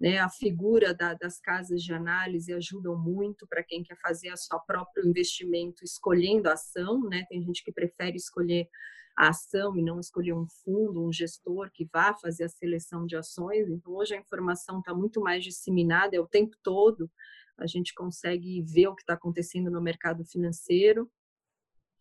né, a figura da, das casas de análise ajudam muito para quem quer fazer o seu próprio investimento escolhendo a ação. Né? Tem gente que prefere escolher a ação e não escolher um fundo, um gestor que vá fazer a seleção de ações. Então, hoje a informação está muito mais disseminada, é o tempo todo, a gente consegue ver o que está acontecendo no mercado financeiro.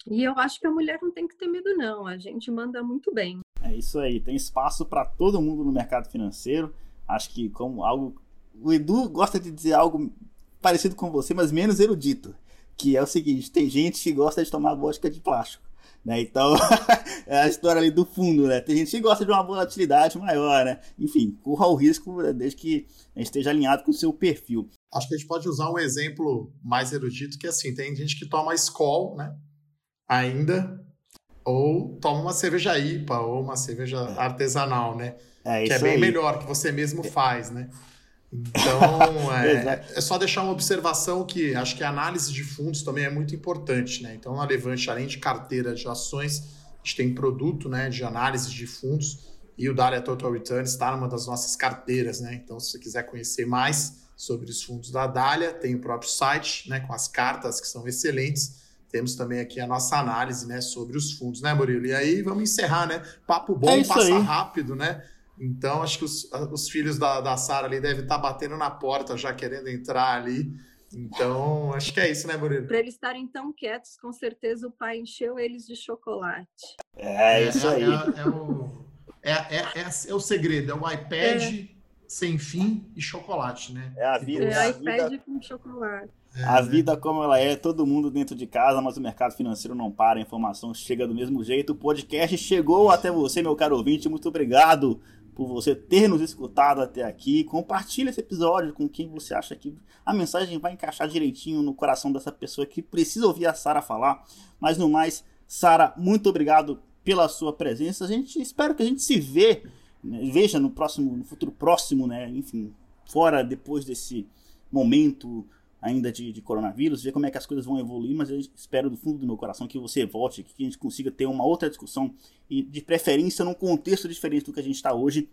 E eu acho que a mulher não tem que ter medo, não, a gente manda muito bem. É isso aí, tem espaço para todo mundo no mercado financeiro. Acho que como algo. O Edu gosta de dizer algo parecido com você, mas menos erudito. Que é o seguinte: tem gente que gosta de tomar vodka de plástico. Né? Então, é a história ali do fundo, né? Tem gente que gosta de uma volatilidade maior, né? Enfim, corra o risco né, desde que esteja alinhado com o seu perfil. Acho que a gente pode usar um exemplo mais erudito, que é assim, tem gente que toma Skol, né? Ainda, ou toma uma cerveja IPA, ou uma cerveja artesanal, né? É que é bem aí. melhor, que você mesmo faz, né? Então, é, é, só deixar uma observação que acho que a análise de fundos também é muito importante, né? Então, na Levante, além de carteira de ações, a gente tem produto né, de análise de fundos e o Dália Total Return está numa das nossas carteiras, né? Então, se você quiser conhecer mais sobre os fundos da Dália, tem o próprio site, né, com as cartas que são excelentes. Temos também aqui a nossa análise, né, sobre os fundos, né, Murilo? E aí vamos encerrar, né? Papo bom, é passa aí. rápido, né? Então, acho que os, os filhos da, da Sara ali devem estar batendo na porta já querendo entrar ali. Então, acho que é isso, né, Murilo? Para eles estarem tão quietos, com certeza o pai encheu eles de chocolate. É, é isso aí. É, é, é o, é, é, é, o segredo, é o iPad sem fim e chocolate, né? É a vida. É a iPad vida... com chocolate. a vida como ela é, todo mundo dentro de casa, mas o mercado financeiro não para, a informação chega do mesmo jeito. O podcast chegou até você, meu caro ouvinte. Muito obrigado por você ter nos escutado até aqui. Compartilhe esse episódio com quem você acha que a mensagem vai encaixar direitinho no coração dessa pessoa que precisa ouvir a Sara falar. Mas no mais, Sara, muito obrigado pela sua presença. A gente espera que a gente se vê, né, veja no próximo, no futuro próximo, né? Enfim, fora depois desse momento ainda de, de, coronavírus, ver como é que as coisas vão evoluir, mas eu espero do fundo do meu coração que você volte, que a gente consiga ter uma outra discussão e de preferência num contexto diferente do que a gente está hoje.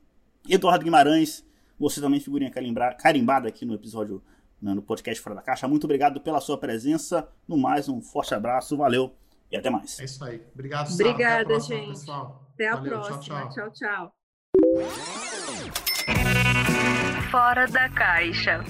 Eduardo Guimarães, você também figurinha carimbada aqui no episódio né, no podcast Fora da Caixa. Muito obrigado pela sua presença. No mais, um forte abraço, valeu e até mais. É isso aí. Obrigado, Sara. Obrigada, até próxima, gente. Pessoal. Até a valeu, próxima. tchau. tchau. tchau. Fora da Caixa.